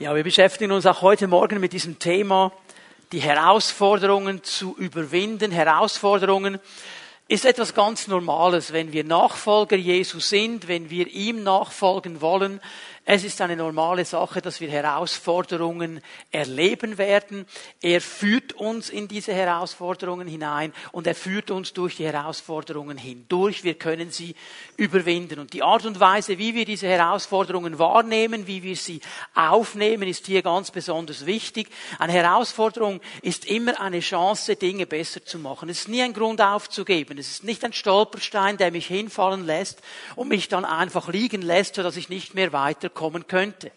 Ja, wir beschäftigen uns auch heute Morgen mit diesem Thema, die Herausforderungen zu überwinden. Herausforderungen ist etwas ganz Normales, wenn wir Nachfolger Jesu sind, wenn wir ihm nachfolgen wollen, es ist eine normale Sache, dass wir Herausforderungen erleben werden. Er führt uns in diese Herausforderungen hinein und er führt uns durch die Herausforderungen hindurch. Wir können sie überwinden. Und die Art und Weise, wie wir diese Herausforderungen wahrnehmen, wie wir sie aufnehmen, ist hier ganz besonders wichtig. Eine Herausforderung ist immer eine Chance, Dinge besser zu machen. Es ist nie ein Grund aufzugeben. Es ist nicht ein Stolperstein, der mich hinfallen lässt und mich dann einfach liegen lässt, sodass ich nicht mehr weiter kommen könnte.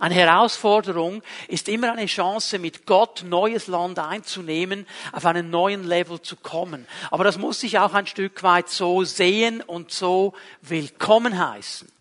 Eine Herausforderung ist immer eine Chance, mit Gott neues Land einzunehmen, auf einen neuen Level zu kommen. Aber das muss sich auch ein Stück weit so sehen und so willkommen heißen.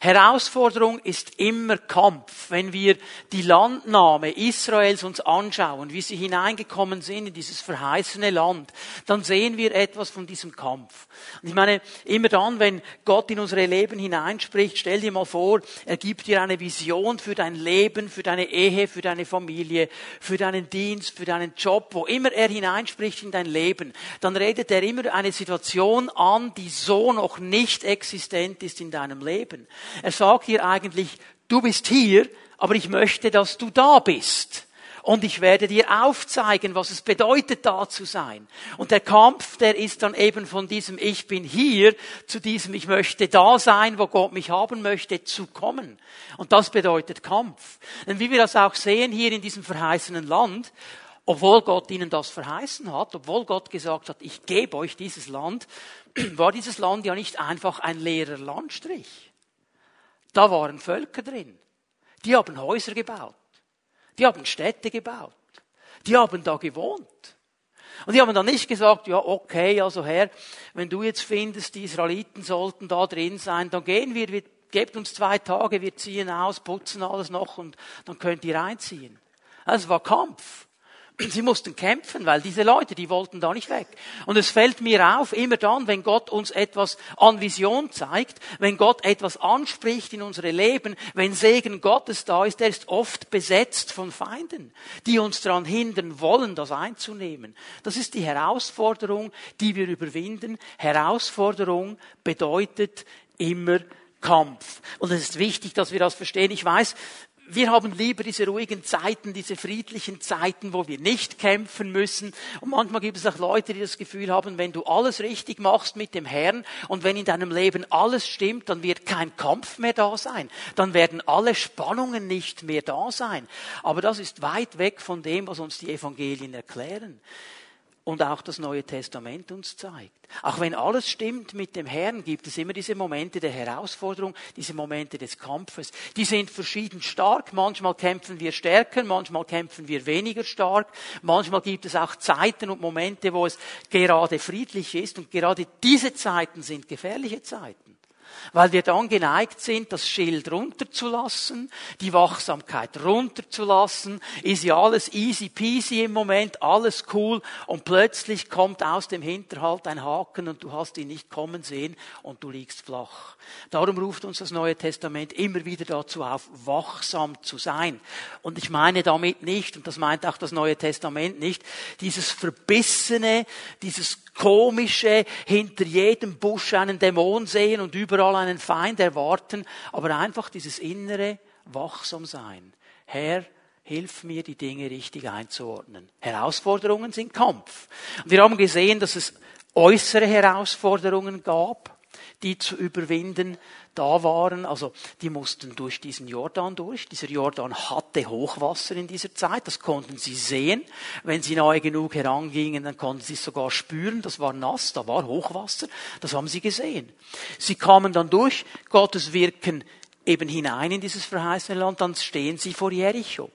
Herausforderung ist immer Kampf. Wenn wir die Landnahme Israels uns anschauen, wie sie hineingekommen sind in dieses verheißene Land, dann sehen wir etwas von diesem Kampf. Und ich meine, immer dann, wenn Gott in unsere Leben hineinspricht, stell dir mal vor, er gibt dir eine Vision für dein Leben, für deine Ehe, für deine Familie, für deinen Dienst, für deinen Job, wo immer er hineinspricht in dein Leben, dann redet er immer eine Situation an, die so noch nicht existent ist in deinem Leben. Er sagt hier eigentlich, du bist hier, aber ich möchte, dass du da bist. Und ich werde dir aufzeigen, was es bedeutet, da zu sein. Und der Kampf, der ist dann eben von diesem Ich bin hier zu diesem Ich möchte da sein, wo Gott mich haben möchte, zu kommen. Und das bedeutet Kampf. Denn wie wir das auch sehen hier in diesem verheißenen Land, obwohl Gott ihnen das verheißen hat, obwohl Gott gesagt hat, ich gebe euch dieses Land, war dieses Land ja nicht einfach ein leerer Landstrich. Da waren Völker drin. Die haben Häuser gebaut. Die haben Städte gebaut. Die haben da gewohnt. Und die haben dann nicht gesagt, ja, okay, also Herr, wenn du jetzt findest, die Israeliten sollten da drin sein, dann gehen wir, wir gebt uns zwei Tage, wir ziehen aus, putzen alles noch und dann könnt ihr einziehen. Es war Kampf. Sie mussten kämpfen, weil diese Leute, die wollten da nicht weg. Und es fällt mir auf, immer dann, wenn Gott uns etwas an Vision zeigt, wenn Gott etwas anspricht in unsere Leben, wenn Segen Gottes da ist, der ist oft besetzt von Feinden, die uns daran hindern wollen, das einzunehmen. Das ist die Herausforderung, die wir überwinden. Herausforderung bedeutet immer Kampf. Und es ist wichtig, dass wir das verstehen. Ich weiß, wir haben lieber diese ruhigen Zeiten, diese friedlichen Zeiten, wo wir nicht kämpfen müssen. Und manchmal gibt es auch Leute, die das Gefühl haben, wenn du alles richtig machst mit dem Herrn und wenn in deinem Leben alles stimmt, dann wird kein Kampf mehr da sein. Dann werden alle Spannungen nicht mehr da sein. Aber das ist weit weg von dem, was uns die Evangelien erklären und auch das Neue Testament uns zeigt. Auch wenn alles stimmt mit dem Herrn, gibt es immer diese Momente der Herausforderung, diese Momente des Kampfes. Die sind verschieden stark. Manchmal kämpfen wir stärker, manchmal kämpfen wir weniger stark. Manchmal gibt es auch Zeiten und Momente, wo es gerade friedlich ist. Und gerade diese Zeiten sind gefährliche Zeiten weil wir dann geneigt sind, das Schild runterzulassen, die Wachsamkeit runterzulassen, ist ja alles easy peasy im Moment, alles cool und plötzlich kommt aus dem Hinterhalt ein Haken und du hast ihn nicht kommen sehen und du liegst flach. Darum ruft uns das Neue Testament immer wieder dazu auf, wachsam zu sein. Und ich meine damit nicht, und das meint auch das Neue Testament nicht, dieses verbissene, dieses komische, hinter jedem Busch einen Dämon sehen und überall einen Feind erwarten, aber einfach dieses innere Wachsamsein. Herr, hilf mir, die Dinge richtig einzuordnen. Herausforderungen sind Kampf. Und wir haben gesehen, dass es äußere Herausforderungen gab die zu überwinden da waren. Also die mussten durch diesen Jordan durch. Dieser Jordan hatte Hochwasser in dieser Zeit. Das konnten sie sehen. Wenn sie nahe genug herangingen, dann konnten sie es sogar spüren. Das war nass, da war Hochwasser. Das haben sie gesehen. Sie kamen dann durch Gottes Wirken eben hinein in dieses verheißene Land. Dann stehen sie vor Jericho.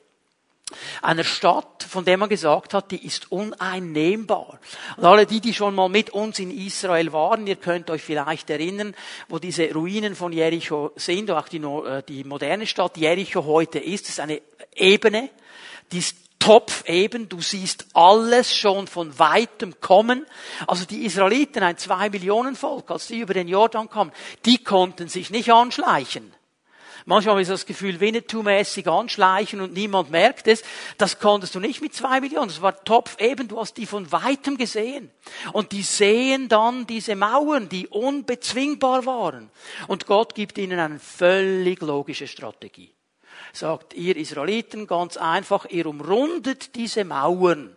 Einer Stadt, von der man gesagt hat, die ist uneinnehmbar. Und alle die, die schon mal mit uns in Israel waren, ihr könnt euch vielleicht erinnern, wo diese Ruinen von Jericho sind, auch die, äh, die moderne Stadt Jericho heute ist, das ist eine Ebene, die ist topfeben, du siehst alles schon von weitem kommen. Also die Israeliten, ein zwei Millionen Volk, als die über den Jordan kamen, die konnten sich nicht anschleichen Manchmal habe ich das Gefühl, Winnetou-mäßig anschleichen und niemand merkt es. Das konntest du nicht mit zwei Millionen. Das war Topf eben, du hast die von weitem gesehen. Und die sehen dann diese Mauern, die unbezwingbar waren. Und Gott gibt ihnen eine völlig logische Strategie. Sagt ihr Israeliten ganz einfach, ihr umrundet diese Mauern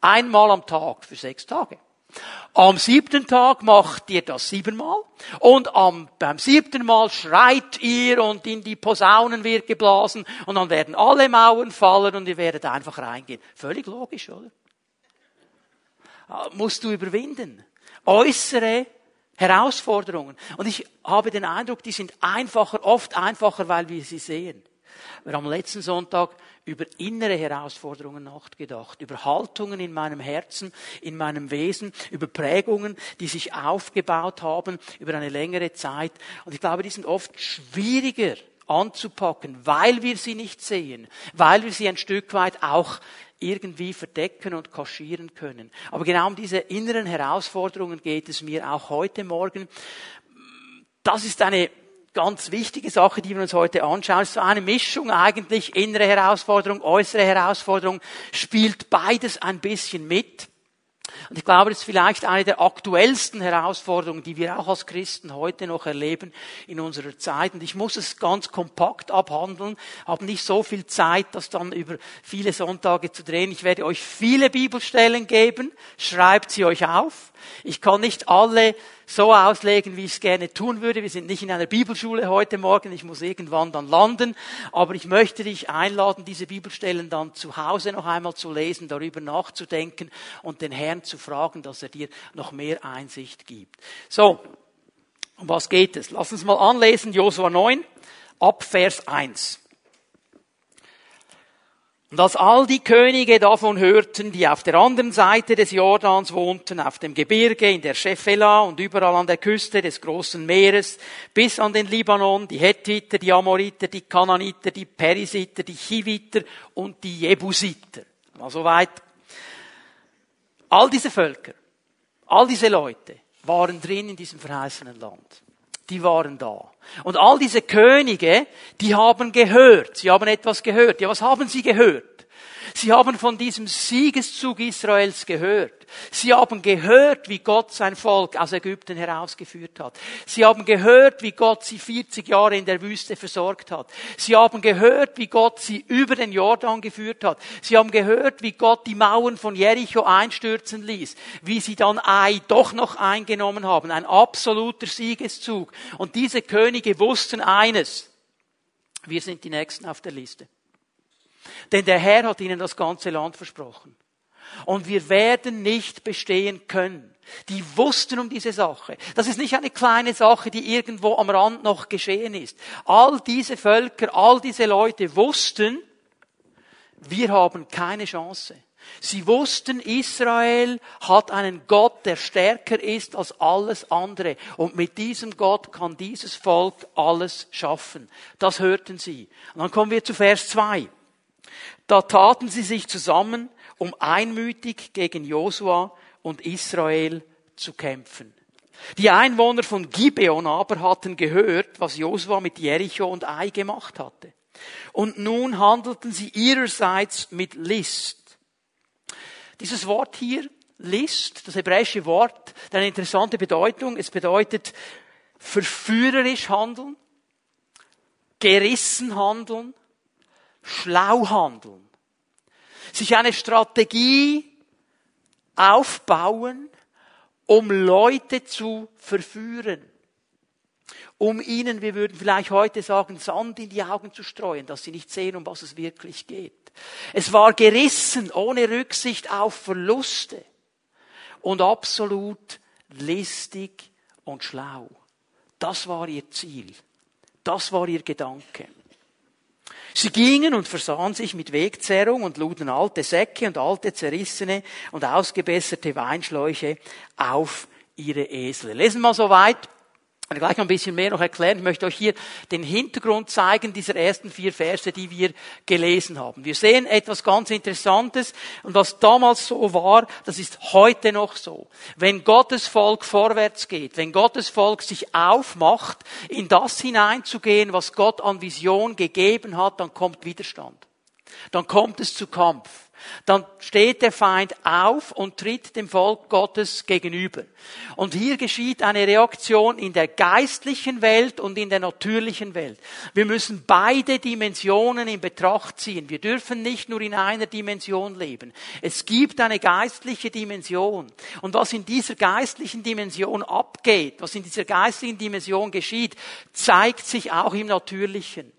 einmal am Tag für sechs Tage. Am siebten Tag macht ihr das siebenmal und am, beim siebten Mal schreit ihr und in die Posaunen wird geblasen und dann werden alle Mauern fallen und ihr werdet einfach reingehen. Völlig logisch, oder? Ah, musst du überwinden. Äußere Herausforderungen. Und ich habe den Eindruck, die sind einfacher, oft einfacher, weil wir sie sehen. Wir haben letzten Sonntag über innere Herausforderungen nachgedacht, über Haltungen in meinem Herzen, in meinem Wesen, über Prägungen, die sich aufgebaut haben über eine längere Zeit. Und ich glaube, die sind oft schwieriger anzupacken, weil wir sie nicht sehen, weil wir sie ein Stück weit auch irgendwie verdecken und kaschieren können. Aber genau um diese inneren Herausforderungen geht es mir auch heute Morgen. Das ist eine ganz wichtige Sache, die wir uns heute anschauen. Es ist so eine Mischung eigentlich, innere Herausforderung, äußere Herausforderung, spielt beides ein bisschen mit. Und ich glaube, das ist vielleicht eine der aktuellsten Herausforderungen, die wir auch als Christen heute noch erleben in unserer Zeit. Und ich muss es ganz kompakt abhandeln, habe nicht so viel Zeit, das dann über viele Sonntage zu drehen. Ich werde euch viele Bibelstellen geben, schreibt sie euch auf. Ich kann nicht alle so auslegen, wie ich es gerne tun würde. Wir sind nicht in einer Bibelschule heute Morgen. Ich muss irgendwann dann landen. Aber ich möchte dich einladen, diese Bibelstellen dann zu Hause noch einmal zu lesen, darüber nachzudenken und den Herrn zu fragen, dass er dir noch mehr Einsicht gibt. So. Um was geht es? Lass uns mal anlesen, Josua 9, ab Vers 1. Und als all die Könige davon hörten, die auf der anderen Seite des Jordans wohnten, auf dem Gebirge, in der Shephela und überall an der Küste des großen Meeres, bis an den Libanon, die Hethiter, die Amoriter, die Kananiter, die Perisiter, die Chiviter und die Jebusiter. Mal so weit. All diese Völker, all diese Leute waren drin in diesem verheißenen Land die waren da. Und all diese Könige, die haben gehört, sie haben etwas gehört. Ja, was haben sie gehört? Sie haben von diesem Siegeszug Israels gehört. Sie haben gehört, wie Gott sein Volk aus Ägypten herausgeführt hat. Sie haben gehört, wie Gott sie 40 Jahre in der Wüste versorgt hat. Sie haben gehört, wie Gott sie über den Jordan geführt hat. Sie haben gehört, wie Gott die Mauern von Jericho einstürzen ließ, wie sie dann Ai doch noch eingenommen haben. Ein absoluter Siegeszug. Und diese Könige wussten eines. Wir sind die Nächsten auf der Liste. Denn der Herr hat ihnen das ganze Land versprochen. Und wir werden nicht bestehen können. Die wussten um diese Sache. Das ist nicht eine kleine Sache, die irgendwo am Rand noch geschehen ist. All diese Völker, all diese Leute wussten, wir haben keine Chance. Sie wussten, Israel hat einen Gott, der stärker ist als alles andere. Und mit diesem Gott kann dieses Volk alles schaffen. Das hörten sie. Und dann kommen wir zu Vers 2. Da taten sie sich zusammen, um einmütig gegen Josua und Israel zu kämpfen. Die Einwohner von Gibeon aber hatten gehört, was Josua mit Jericho und Ai gemacht hatte. Und nun handelten sie ihrerseits mit List. Dieses Wort hier, List, das hebräische Wort, hat eine interessante Bedeutung. Es bedeutet verführerisch handeln, gerissen handeln, schlau handeln. Sich eine Strategie aufbauen, um Leute zu verführen. Um ihnen, wir würden vielleicht heute sagen, Sand in die Augen zu streuen, dass sie nicht sehen, um was es wirklich geht. Es war gerissen, ohne Rücksicht auf Verluste und absolut listig und schlau. Das war ihr Ziel. Das war ihr Gedanke. Sie gingen und versahen sich mit Wegzerrung und luden alte Säcke und alte zerrissene und ausgebesserte Weinschläuche auf ihre Esel. Lesen wir mal so weit. Ich gleich noch ein bisschen mehr noch erklären. Ich möchte euch hier den Hintergrund zeigen dieser ersten vier Verse, die wir gelesen haben. Wir sehen etwas ganz Interessantes und was damals so war, das ist heute noch so. Wenn Gottes Volk vorwärts geht, wenn Gottes Volk sich aufmacht, in das hineinzugehen, was Gott an Vision gegeben hat, dann kommt Widerstand. Dann kommt es zu Kampf dann steht der Feind auf und tritt dem Volk Gottes gegenüber. Und hier geschieht eine Reaktion in der geistlichen Welt und in der natürlichen Welt. Wir müssen beide Dimensionen in Betracht ziehen. Wir dürfen nicht nur in einer Dimension leben. Es gibt eine geistliche Dimension. Und was in dieser geistlichen Dimension abgeht, was in dieser geistlichen Dimension geschieht, zeigt sich auch im Natürlichen.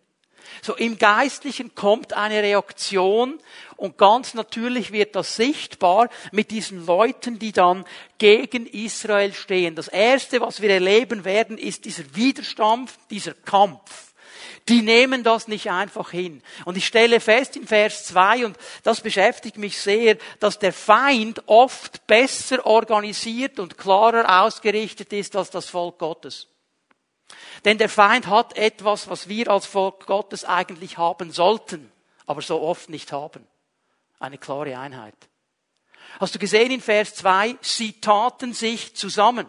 So im Geistlichen kommt eine Reaktion und ganz natürlich wird das sichtbar mit diesen Leuten, die dann gegen Israel stehen. Das erste, was wir erleben werden, ist dieser Widerstand, dieser Kampf. Die nehmen das nicht einfach hin. Und ich stelle fest in Vers 2, und das beschäftigt mich sehr, dass der Feind oft besser organisiert und klarer ausgerichtet ist als das Volk Gottes. Denn der Feind hat etwas, was wir als Volk Gottes eigentlich haben sollten, aber so oft nicht haben. Eine klare Einheit. Hast du gesehen in Vers 2, sie taten sich zusammen.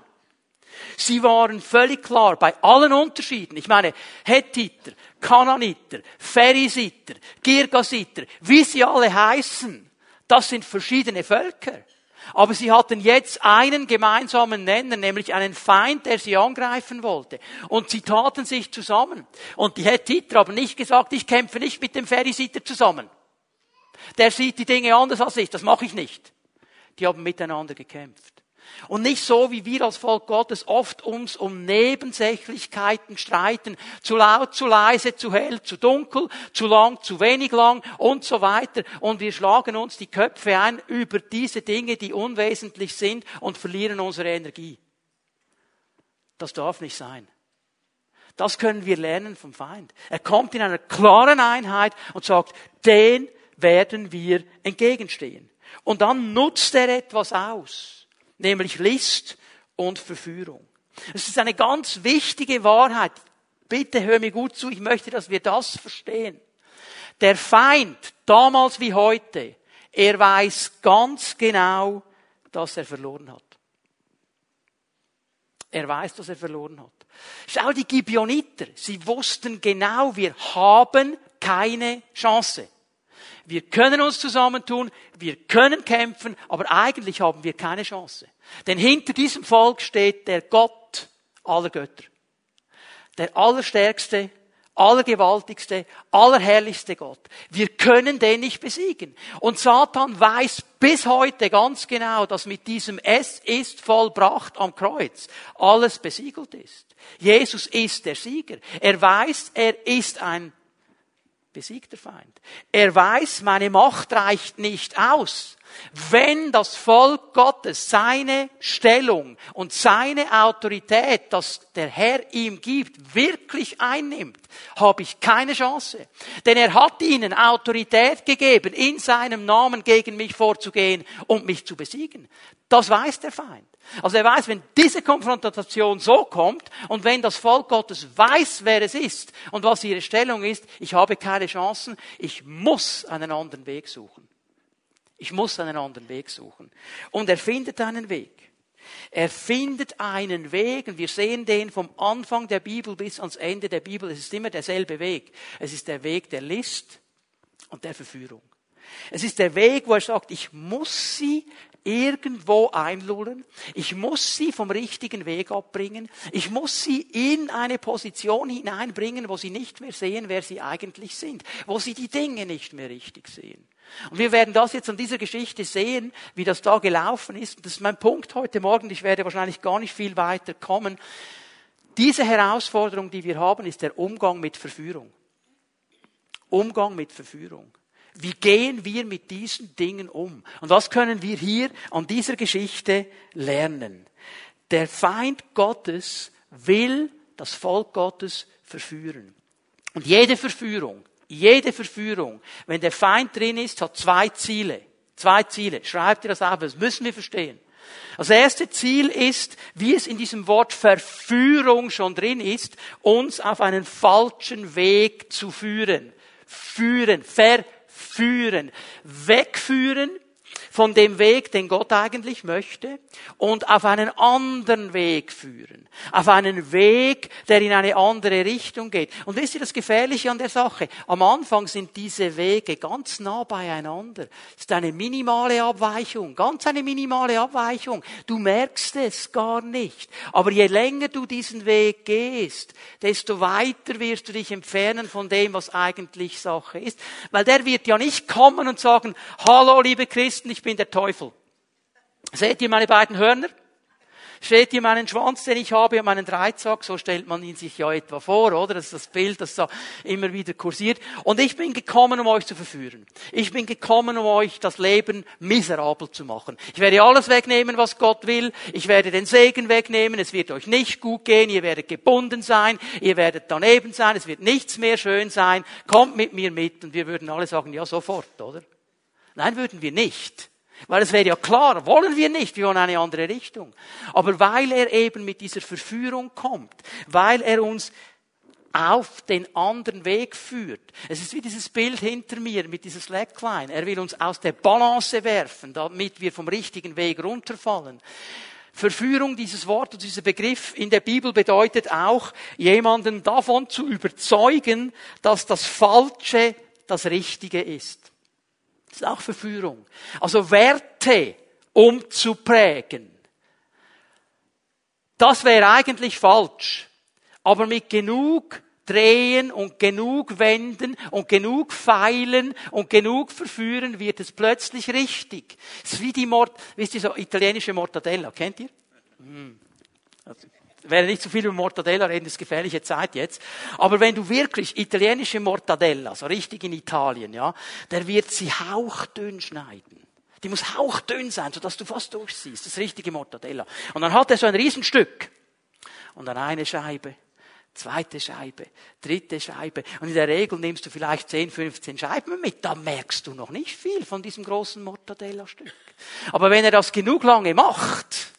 Sie waren völlig klar bei allen Unterschieden. Ich meine, Hethiter, Kananiter, Pherisiter, Girgasiter, wie sie alle heißen, das sind verschiedene Völker. Aber sie hatten jetzt einen gemeinsamen Nenner, nämlich einen Feind, der sie angreifen wollte. Und sie taten sich zusammen. Und die Hethiter haben nicht gesagt, ich kämpfe nicht mit dem Pherisiter zusammen. Der sieht die Dinge anders als ich, das mache ich nicht. Die haben miteinander gekämpft. Und nicht so, wie wir als Volk Gottes oft uns um Nebensächlichkeiten streiten. Zu laut, zu leise, zu hell, zu dunkel, zu lang, zu wenig lang und so weiter. Und wir schlagen uns die Köpfe ein über diese Dinge, die unwesentlich sind und verlieren unsere Energie. Das darf nicht sein. Das können wir lernen vom Feind. Er kommt in einer klaren Einheit und sagt, den werden wir entgegenstehen. Und dann nutzt er etwas aus nämlich List und Verführung. Es ist eine ganz wichtige Wahrheit. Bitte hör mir gut zu, ich möchte, dass wir das verstehen. Der Feind, damals wie heute, er weiß ganz genau, dass er verloren hat. Er weiß, dass er verloren hat. Schau die Gibeoniter, sie wussten genau, wir haben keine Chance. Wir können uns zusammentun, wir können kämpfen, aber eigentlich haben wir keine Chance. Denn hinter diesem Volk steht der Gott aller Götter. Der allerstärkste, allergewaltigste, allerherrlichste Gott. Wir können den nicht besiegen. Und Satan weiß bis heute ganz genau, dass mit diesem Es ist vollbracht am Kreuz alles besiegelt ist. Jesus ist der Sieger. Er weiß, er ist ein besiegt der Feind. Er weiß, meine Macht reicht nicht aus. Wenn das Volk Gottes seine Stellung und seine Autorität, das der Herr ihm gibt, wirklich einnimmt, habe ich keine Chance. Denn er hat ihnen Autorität gegeben, in seinem Namen gegen mich vorzugehen und mich zu besiegen. Das weiß der Feind. Also er weiß, wenn diese Konfrontation so kommt und wenn das Volk Gottes weiß, wer es ist und was ihre Stellung ist, ich habe keine Chancen, ich muss einen anderen Weg suchen. Ich muss einen anderen Weg suchen. Und er findet einen Weg. Er findet einen Weg und wir sehen den vom Anfang der Bibel bis ans Ende der Bibel. Es ist immer derselbe Weg. Es ist der Weg der List und der Verführung. Es ist der Weg, wo er sagt, ich muss sie irgendwo einlullen. Ich muss sie vom richtigen Weg abbringen. Ich muss sie in eine Position hineinbringen, wo sie nicht mehr sehen, wer sie eigentlich sind. Wo sie die Dinge nicht mehr richtig sehen. Und wir werden das jetzt an dieser Geschichte sehen, wie das da gelaufen ist. Und das ist mein Punkt heute Morgen. Ich werde wahrscheinlich gar nicht viel weiter kommen. Diese Herausforderung, die wir haben, ist der Umgang mit Verführung. Umgang mit Verführung. Wie gehen wir mit diesen Dingen um? Und was können wir hier an dieser Geschichte lernen? Der Feind Gottes will das Volk Gottes verführen. Und jede Verführung, jede Verführung, wenn der Feind drin ist, hat zwei Ziele. Zwei Ziele. Schreibt ihr das auf, das müssen wir verstehen. Das erste Ziel ist, wie es in diesem Wort Verführung schon drin ist, uns auf einen falschen Weg zu führen. Führen, verführen, wegführen von dem Weg, den Gott eigentlich möchte, und auf einen anderen Weg führen. Auf einen Weg, der in eine andere Richtung geht. Und wisst ihr das Gefährliche an der Sache? Am Anfang sind diese Wege ganz nah beieinander. Es ist eine minimale Abweichung, ganz eine minimale Abweichung. Du merkst es gar nicht. Aber je länger du diesen Weg gehst, desto weiter wirst du dich entfernen von dem, was eigentlich Sache ist. Weil der wird ja nicht kommen und sagen, hallo liebe Christen, ich bin der Teufel. Seht ihr meine beiden Hörner? Seht ihr meinen Schwanz, den ich habe und meinen Dreizack? So stellt man ihn sich ja etwa vor, oder? Das ist das Bild, das da immer wieder kursiert. Und ich bin gekommen, um euch zu verführen. Ich bin gekommen, um euch das Leben miserabel zu machen. Ich werde alles wegnehmen, was Gott will. Ich werde den Segen wegnehmen. Es wird euch nicht gut gehen. Ihr werdet gebunden sein. Ihr werdet daneben sein. Es wird nichts mehr schön sein. Kommt mit mir mit. Und wir würden alle sagen, ja, sofort, oder? Nein, würden wir nicht. Weil es wäre ja klar, wollen wir nicht, wir wollen eine andere Richtung. Aber weil er eben mit dieser Verführung kommt, weil er uns auf den anderen Weg führt. Es ist wie dieses Bild hinter mir mit dieser Slackline. Er will uns aus der Balance werfen, damit wir vom richtigen Weg runterfallen. Verführung, dieses Wort und dieser Begriff in der Bibel bedeutet auch, jemanden davon zu überzeugen, dass das Falsche das Richtige ist. Das ist auch Verführung. Also Werte umzuprägen. Das wäre eigentlich falsch. Aber mit genug drehen und genug wenden und genug feilen und genug verführen wird es plötzlich richtig. Es ist wie die Mord, wisst ihr so italienische Mortadella, kennt ihr? Hm. Also, werde nicht zu viel über Mortadella reden, das ist gefährliche Zeit jetzt. Aber wenn du wirklich italienische Mortadella, so richtig in Italien, ja, der wird sie hauchdünn schneiden. Die muss hauchdünn sein, sodass du fast durchsiehst. Das richtige Mortadella. Und dann hat er so ein Riesenstück. Und dann eine Scheibe, zweite Scheibe, dritte Scheibe. Und in der Regel nimmst du vielleicht 10, 15 Scheiben mit. Da merkst du noch nicht viel von diesem großen Mortadella-Stück. Aber wenn er das genug lange macht,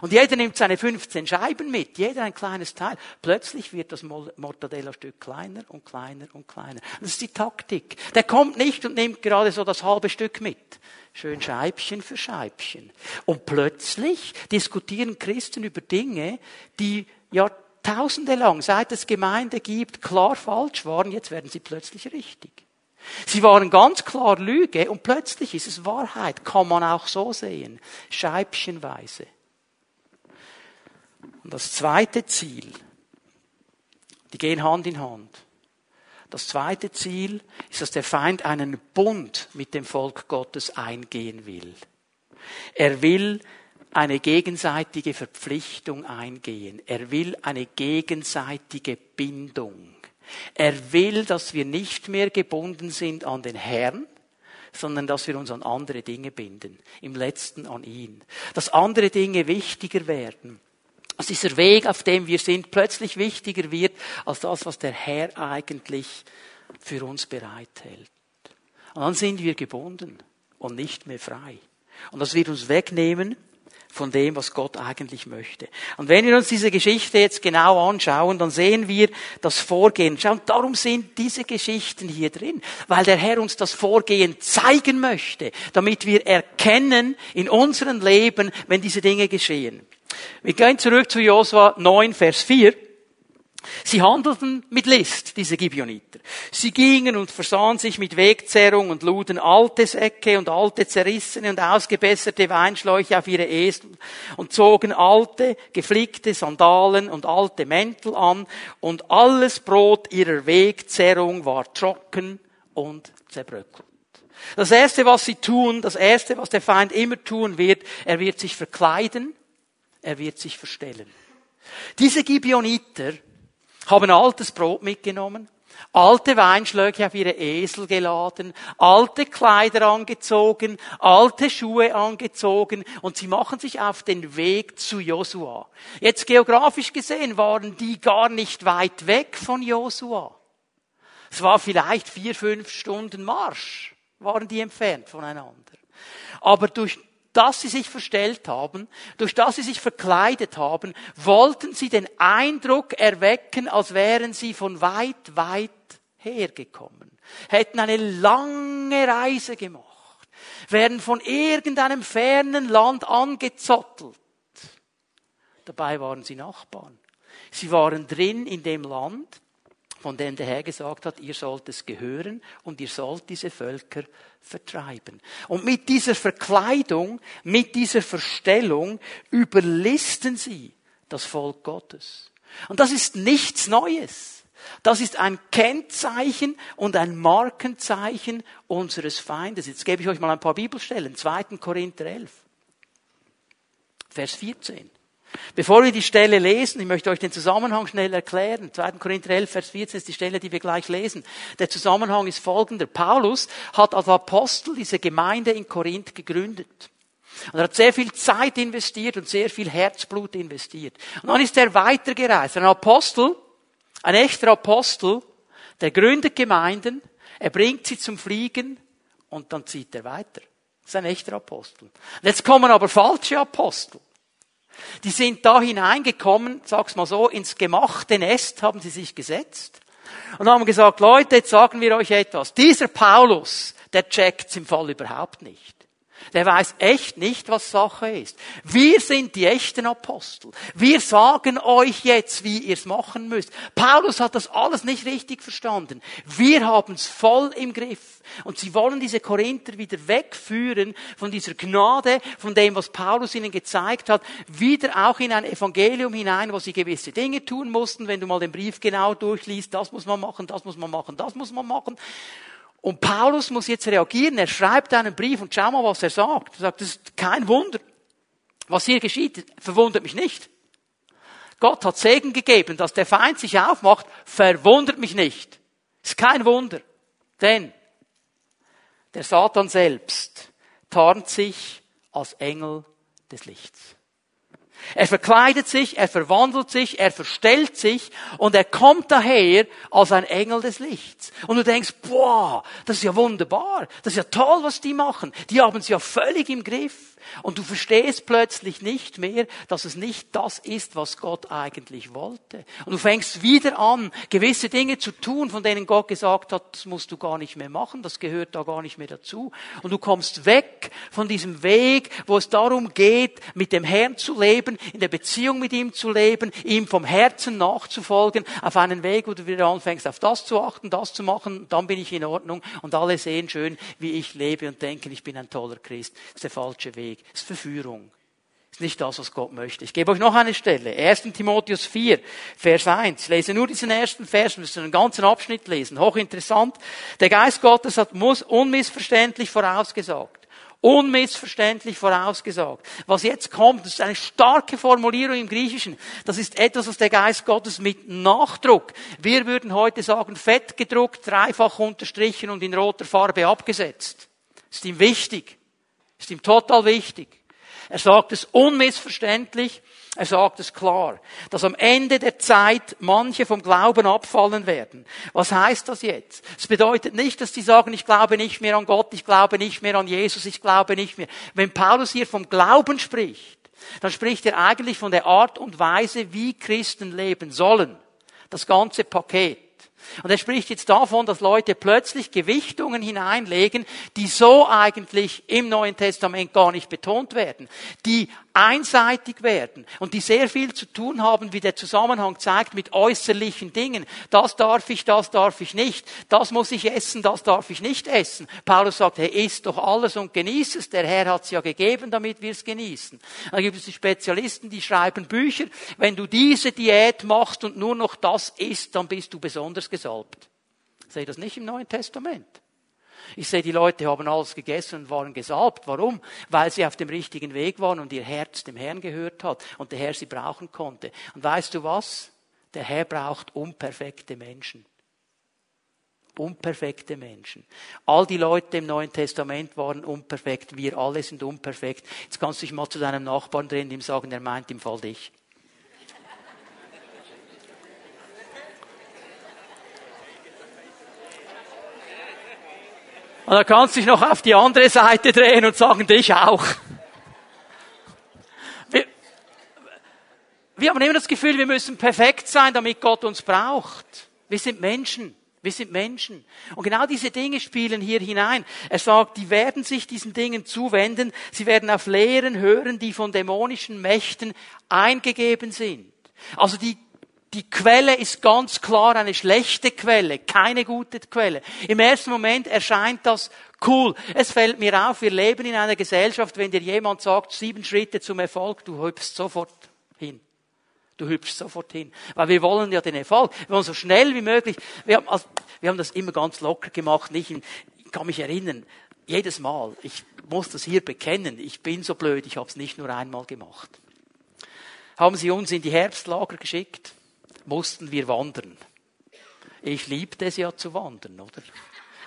und jeder nimmt seine 15 Scheiben mit, jeder ein kleines Teil. Plötzlich wird das Mortadella-Stück kleiner und kleiner und kleiner. Das ist die Taktik. Der kommt nicht und nimmt gerade so das halbe Stück mit. Schön Scheibchen für Scheibchen. Und plötzlich diskutieren Christen über Dinge, die Jahrtausende lang, seit es Gemeinde gibt, klar falsch waren. Jetzt werden sie plötzlich richtig. Sie waren ganz klar Lüge und plötzlich ist es Wahrheit. Kann man auch so sehen. Scheibchenweise. Und das zweite Ziel, die gehen Hand in Hand. Das zweite Ziel ist, dass der Feind einen Bund mit dem Volk Gottes eingehen will. Er will eine gegenseitige Verpflichtung eingehen. Er will eine gegenseitige Bindung. Er will, dass wir nicht mehr gebunden sind an den Herrn, sondern dass wir uns an andere Dinge binden. Im letzten an ihn. Dass andere Dinge wichtiger werden dass dieser Weg, auf dem wir sind, plötzlich wichtiger wird als das, was der Herr eigentlich für uns bereithält. Und dann sind wir gebunden und nicht mehr frei. Und das wird uns wegnehmen von dem, was Gott eigentlich möchte. Und wenn wir uns diese Geschichte jetzt genau anschauen, dann sehen wir das Vorgehen. Schauen, darum sind diese Geschichten hier drin, weil der Herr uns das Vorgehen zeigen möchte, damit wir erkennen in unserem Leben, wenn diese Dinge geschehen. Wir gehen zurück zu Josua 9, Vers 4. Sie handelten mit List, diese Gibeoniter. Sie gingen und versahen sich mit Wegzerrung und luden alte Säcke und alte zerrissene und ausgebesserte Weinschläuche auf ihre Esel und zogen alte, geflickte Sandalen und alte Mäntel an und alles Brot ihrer Wegzerrung war trocken und zerbröckelt. Das erste, was sie tun, das erste, was der Feind immer tun wird, er wird sich verkleiden er wird sich verstellen. Diese Gibeoniter haben altes Brot mitgenommen, alte Weinschläuche auf ihre Esel geladen, alte Kleider angezogen, alte Schuhe angezogen und sie machen sich auf den Weg zu Josua. Jetzt geografisch gesehen waren die gar nicht weit weg von Josua. Es war vielleicht vier, fünf Stunden Marsch, waren die entfernt voneinander. Aber durch das sie sich verstellt haben, durch das sie sich verkleidet haben, wollten sie den Eindruck erwecken, als wären sie von weit, weit hergekommen, hätten eine lange Reise gemacht, wären von irgendeinem fernen Land angezottelt. Dabei waren sie Nachbarn. Sie waren drin in dem Land, von dem der Herr gesagt hat, ihr sollt es gehören und ihr sollt diese Völker vertreiben. Und mit dieser Verkleidung, mit dieser Verstellung überlisten sie das Volk Gottes. Und das ist nichts Neues. Das ist ein Kennzeichen und ein Markenzeichen unseres Feindes. Jetzt gebe ich euch mal ein paar Bibelstellen. 2. Korinther 11. Vers 14. Bevor wir die Stelle lesen, ich möchte euch den Zusammenhang schnell erklären. 2. Korinther 11, Vers 14 ist die Stelle, die wir gleich lesen. Der Zusammenhang ist folgender. Paulus hat als Apostel diese Gemeinde in Korinth gegründet. Und er hat sehr viel Zeit investiert und sehr viel Herzblut investiert. Und dann ist er weitergereist. Ein Apostel, ein echter Apostel, der gründet Gemeinden, er bringt sie zum Fliegen und dann zieht er weiter. Das ist ein echter Apostel. Und jetzt kommen aber falsche Apostel. Die sind da hineingekommen, sag's mal so, ins gemachte Nest haben sie sich gesetzt und haben gesagt, Leute, jetzt sagen wir euch etwas. Dieser Paulus, der checkt's im Fall überhaupt nicht. Der weiß echt nicht, was Sache ist. Wir sind die echten Apostel. Wir sagen euch jetzt, wie ihr es machen müsst. Paulus hat das alles nicht richtig verstanden. Wir haben es voll im Griff. Und sie wollen diese Korinther wieder wegführen von dieser Gnade, von dem, was Paulus ihnen gezeigt hat, wieder auch in ein Evangelium hinein, wo sie gewisse Dinge tun mussten. Wenn du mal den Brief genau durchliest, das muss man machen, das muss man machen, das muss man machen. Und Paulus muss jetzt reagieren. Er schreibt einen Brief und schau mal, was er sagt. Er sagt, das ist kein Wunder. Was hier geschieht, verwundert mich nicht. Gott hat Segen gegeben, dass der Feind sich aufmacht, verwundert mich nicht. Ist kein Wunder. Denn der Satan selbst tarnt sich als Engel des Lichts. Er verkleidet sich, er verwandelt sich, er verstellt sich und er kommt daher als ein Engel des Lichts. Und du denkst, boah, das ist ja wunderbar, das ist ja toll, was die machen. Die haben es ja völlig im Griff. Und du verstehst plötzlich nicht mehr, dass es nicht das ist, was Gott eigentlich wollte. Und du fängst wieder an, gewisse Dinge zu tun, von denen Gott gesagt hat, das musst du gar nicht mehr machen, das gehört da gar nicht mehr dazu. Und du kommst weg von diesem Weg, wo es darum geht, mit dem Herrn zu leben, in der Beziehung mit ihm zu leben, ihm vom Herzen nachzufolgen, auf einen Weg, wo du wieder anfängst, auf das zu achten, das zu machen, dann bin ich in Ordnung und alle sehen schön, wie ich lebe und denken, ich bin ein toller Christ. Das ist der falsche Weg. Weg. Das ist Verführung. Das ist nicht das, was Gott möchte. Ich gebe euch noch eine Stelle. 1. Timotheus 4, Vers 1. Ich lese nur diesen ersten Vers, müssen einen ganzen Abschnitt lesen. Hochinteressant. Der Geist Gottes hat unmissverständlich vorausgesagt unmissverständlich vorausgesagt. Was jetzt kommt, das ist eine starke Formulierung im Griechischen. Das ist etwas, was der Geist Gottes mit Nachdruck, wir würden heute sagen, fett gedruckt, dreifach unterstrichen und in roter Farbe abgesetzt. Das ist ihm wichtig. Ist ihm total wichtig. Er sagt es unmissverständlich, er sagt es klar, dass am Ende der Zeit manche vom Glauben abfallen werden. Was heißt das jetzt? Es bedeutet nicht, dass die sagen, ich glaube nicht mehr an Gott, ich glaube nicht mehr an Jesus, ich glaube nicht mehr. Wenn Paulus hier vom Glauben spricht, dann spricht er eigentlich von der Art und Weise, wie Christen leben sollen. Das ganze Paket. Und er spricht jetzt davon, dass Leute plötzlich Gewichtungen hineinlegen, die so eigentlich im Neuen Testament gar nicht betont werden, die einseitig werden und die sehr viel zu tun haben, wie der Zusammenhang zeigt, mit äußerlichen Dingen. Das darf ich, das darf ich nicht. Das muss ich essen, das darf ich nicht essen. Paulus sagt, hey, isst doch alles und genieß es. Der Herr hat es ja gegeben, damit wir es genießen. Dann gibt es die Spezialisten, die schreiben Bücher. Wenn du diese Diät machst und nur noch das isst, dann bist du besonders gesalbt. Ich sehe das nicht im Neuen Testament. Ich sehe, die Leute haben alles gegessen und waren gesalbt. Warum? Weil sie auf dem richtigen Weg waren und ihr Herz dem Herrn gehört hat und der Herr sie brauchen konnte. Und weißt du was? Der Herr braucht unperfekte Menschen. Unperfekte Menschen. All die Leute im Neuen Testament waren unperfekt. Wir alle sind unperfekt. Jetzt kannst du dich mal zu deinem Nachbarn drehen und ihm sagen, er meint im Fall dich. Und dann kannst du dich noch auf die andere Seite drehen und sagen, dich auch. Wir, wir haben immer das Gefühl, wir müssen perfekt sein, damit Gott uns braucht. Wir sind Menschen. Wir sind Menschen. Und genau diese Dinge spielen hier hinein. Er sagt, die werden sich diesen Dingen zuwenden. Sie werden auf Lehren hören, die von dämonischen Mächten eingegeben sind. Also die die Quelle ist ganz klar eine schlechte Quelle, keine gute Quelle. Im ersten Moment erscheint das cool. Es fällt mir auf, wir leben in einer Gesellschaft, wenn dir jemand sagt, sieben Schritte zum Erfolg, du hüpfst sofort hin. Du hüpfst sofort hin. Weil wir wollen ja den Erfolg. Wir wollen so schnell wie möglich. Wir haben, also, wir haben das immer ganz locker gemacht. Nicht in, ich kann mich erinnern, jedes Mal, ich muss das hier bekennen, ich bin so blöd, ich habe es nicht nur einmal gemacht. Haben sie uns in die Herbstlager geschickt mussten wir wandern. Ich liebte es ja zu wandern, oder?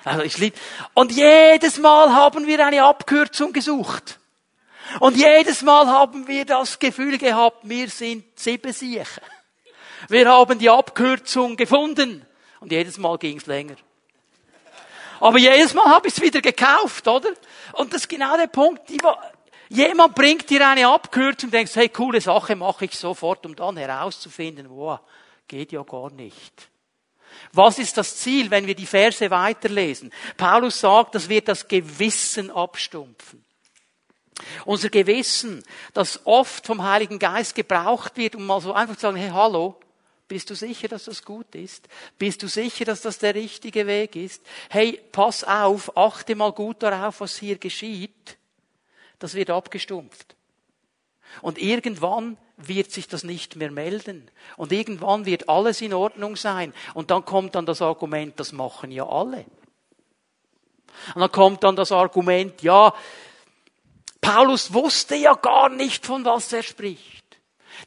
Also ich lieb Und jedes Mal haben wir eine Abkürzung gesucht. Und jedes Mal haben wir das Gefühl gehabt, wir sind Siebensiechen. Wir haben die Abkürzung gefunden. Und jedes Mal ging es länger. Aber jedes Mal habe ich es wieder gekauft, oder? Und das ist genau der Punkt. Jemand bringt dir eine Abkürzung denkst, hey, coole Sache mache ich sofort, um dann herauszufinden, wow, Geht ja gar nicht. Was ist das Ziel, wenn wir die Verse weiterlesen? Paulus sagt, dass wir das Gewissen abstumpfen. Unser Gewissen, das oft vom Heiligen Geist gebraucht wird, um mal so einfach zu sagen, hey, hallo, bist du sicher, dass das gut ist? Bist du sicher, dass das der richtige Weg ist? Hey, pass auf, achte mal gut darauf, was hier geschieht. Das wird abgestumpft. Und irgendwann wird sich das nicht mehr melden. Und irgendwann wird alles in Ordnung sein. Und dann kommt dann das Argument, das machen ja alle. Und dann kommt dann das Argument, ja, Paulus wusste ja gar nicht, von was er spricht.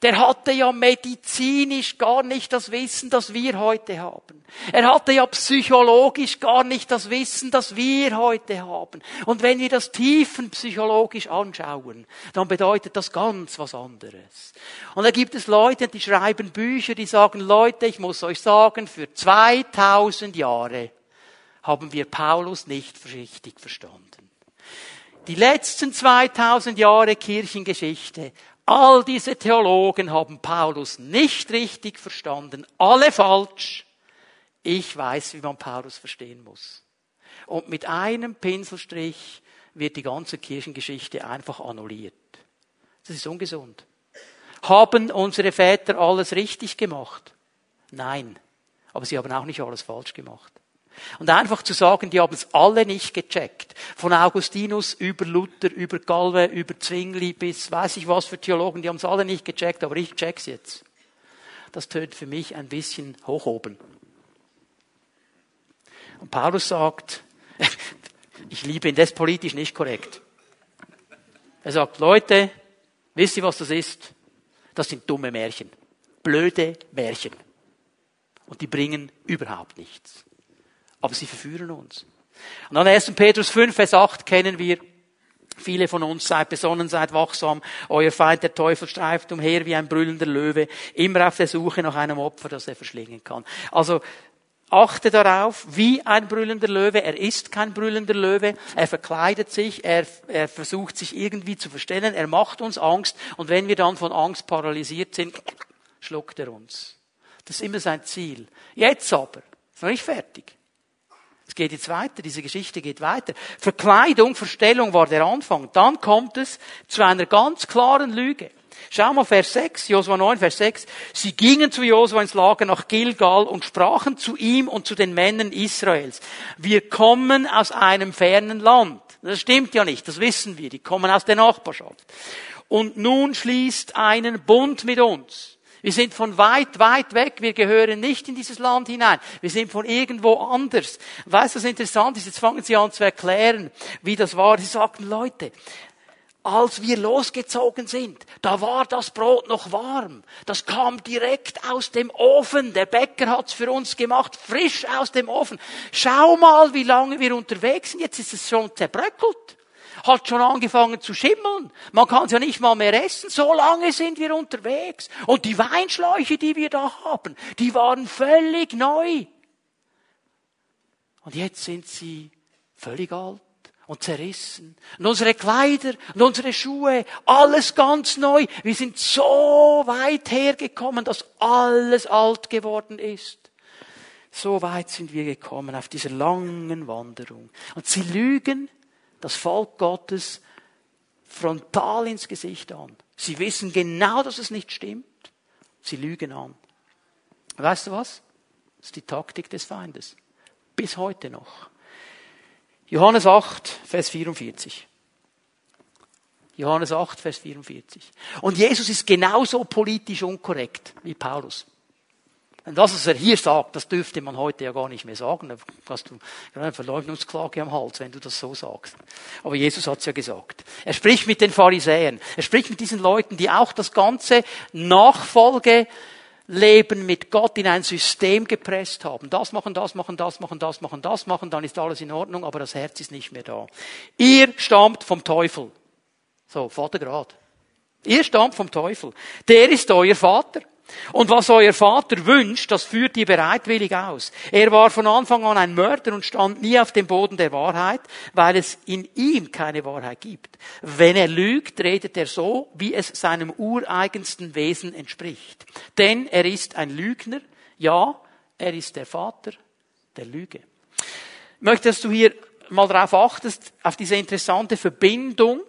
Der hatte ja medizinisch gar nicht das Wissen, das wir heute haben. Er hatte ja psychologisch gar nicht das Wissen, das wir heute haben. Und wenn wir das tiefenpsychologisch anschauen, dann bedeutet das ganz was anderes. Und da gibt es Leute, die schreiben Bücher, die sagen, Leute, ich muss euch sagen, für 2000 Jahre haben wir Paulus nicht richtig verstanden. Die letzten 2000 Jahre Kirchengeschichte All diese Theologen haben Paulus nicht richtig verstanden, alle falsch. Ich weiß, wie man Paulus verstehen muss. Und mit einem Pinselstrich wird die ganze Kirchengeschichte einfach annulliert. Das ist ungesund. Haben unsere Väter alles richtig gemacht? Nein. Aber sie haben auch nicht alles falsch gemacht. Und einfach zu sagen, die haben es alle nicht gecheckt. Von Augustinus über Luther, über Galve, über Zwingli bis weiß ich was für Theologen, die haben es alle nicht gecheckt, aber ich check's jetzt. Das tönt für mich ein bisschen hoch oben. Und Paulus sagt, ich liebe ihn, das politisch nicht korrekt. Er sagt, Leute, wisst ihr, was das ist? Das sind dumme Märchen. Blöde Märchen. Und die bringen überhaupt nichts aber sie verführen uns. Und dann 1. Petrus 5, Vers 8 kennen wir. Viele von uns seid besonnen, seid wachsam. Euer Feind, der Teufel, streift umher wie ein brüllender Löwe, immer auf der Suche nach einem Opfer, das er verschlingen kann. Also, achte darauf, wie ein brüllender Löwe. Er ist kein brüllender Löwe. Er verkleidet sich. Er, er versucht sich irgendwie zu verstellen. Er macht uns Angst. Und wenn wir dann von Angst paralysiert sind, schluckt er uns. Das ist immer sein Ziel. Jetzt aber, ist noch nicht fertig. Es geht jetzt weiter, diese Geschichte geht weiter. Verkleidung, Verstellung war der Anfang. Dann kommt es zu einer ganz klaren Lüge. Schau mal Vers 6, Josua 9, Vers 6. Sie gingen zu Josua ins Lager nach Gilgal und sprachen zu ihm und zu den Männern Israels. Wir kommen aus einem fernen Land. Das stimmt ja nicht, das wissen wir. Die kommen aus der Nachbarschaft. Und nun schließt einen Bund mit uns. Wir sind von weit, weit weg. Wir gehören nicht in dieses Land hinein. Wir sind von irgendwo anders. Weißt du, was interessant ist? Jetzt fangen sie an zu erklären, wie das war. Sie sagten, Leute, als wir losgezogen sind, da war das Brot noch warm. Das kam direkt aus dem Ofen. Der Bäcker hat's für uns gemacht, frisch aus dem Ofen. Schau mal, wie lange wir unterwegs sind. Jetzt ist es schon zerbröckelt hat schon angefangen zu schimmeln. Man kann es ja nicht mal mehr essen. So lange sind wir unterwegs. Und die Weinschläuche, die wir da haben, die waren völlig neu. Und jetzt sind sie völlig alt und zerrissen. Und unsere Kleider und unsere Schuhe, alles ganz neu. Wir sind so weit hergekommen, dass alles alt geworden ist. So weit sind wir gekommen auf dieser langen Wanderung. Und sie lügen das Volk Gottes frontal ins Gesicht an. Sie wissen genau, dass es nicht stimmt. Sie lügen an. Weißt du was? Das ist die Taktik des Feindes. Bis heute noch. Johannes 8, Vers 44. Johannes 8, Vers 44. Und Jesus ist genauso politisch unkorrekt wie Paulus. Und das, was er hier sagt, das dürfte man heute ja gar nicht mehr sagen. Da hast du eine Verleugnungsklage am Hals, wenn du das so sagst. Aber Jesus hat es ja gesagt. Er spricht mit den Pharisäern. Er spricht mit diesen Leuten, die auch das ganze Nachfolgeleben mit Gott in ein System gepresst haben. Das machen, das machen, das machen, das machen, das machen, dann ist alles in Ordnung, aber das Herz ist nicht mehr da. Ihr stammt vom Teufel. So, Vater grad. Ihr stammt vom Teufel. Der ist euer Vater. Und was euer Vater wünscht, das führt ihr bereitwillig aus. Er war von Anfang an ein Mörder und stand nie auf dem Boden der Wahrheit, weil es in ihm keine Wahrheit gibt. Wenn er lügt, redet er so, wie es seinem ureigensten Wesen entspricht. Denn er ist ein Lügner, ja, er ist der Vater der Lüge. Möchtest du hier mal darauf achtest, auf diese interessante Verbindung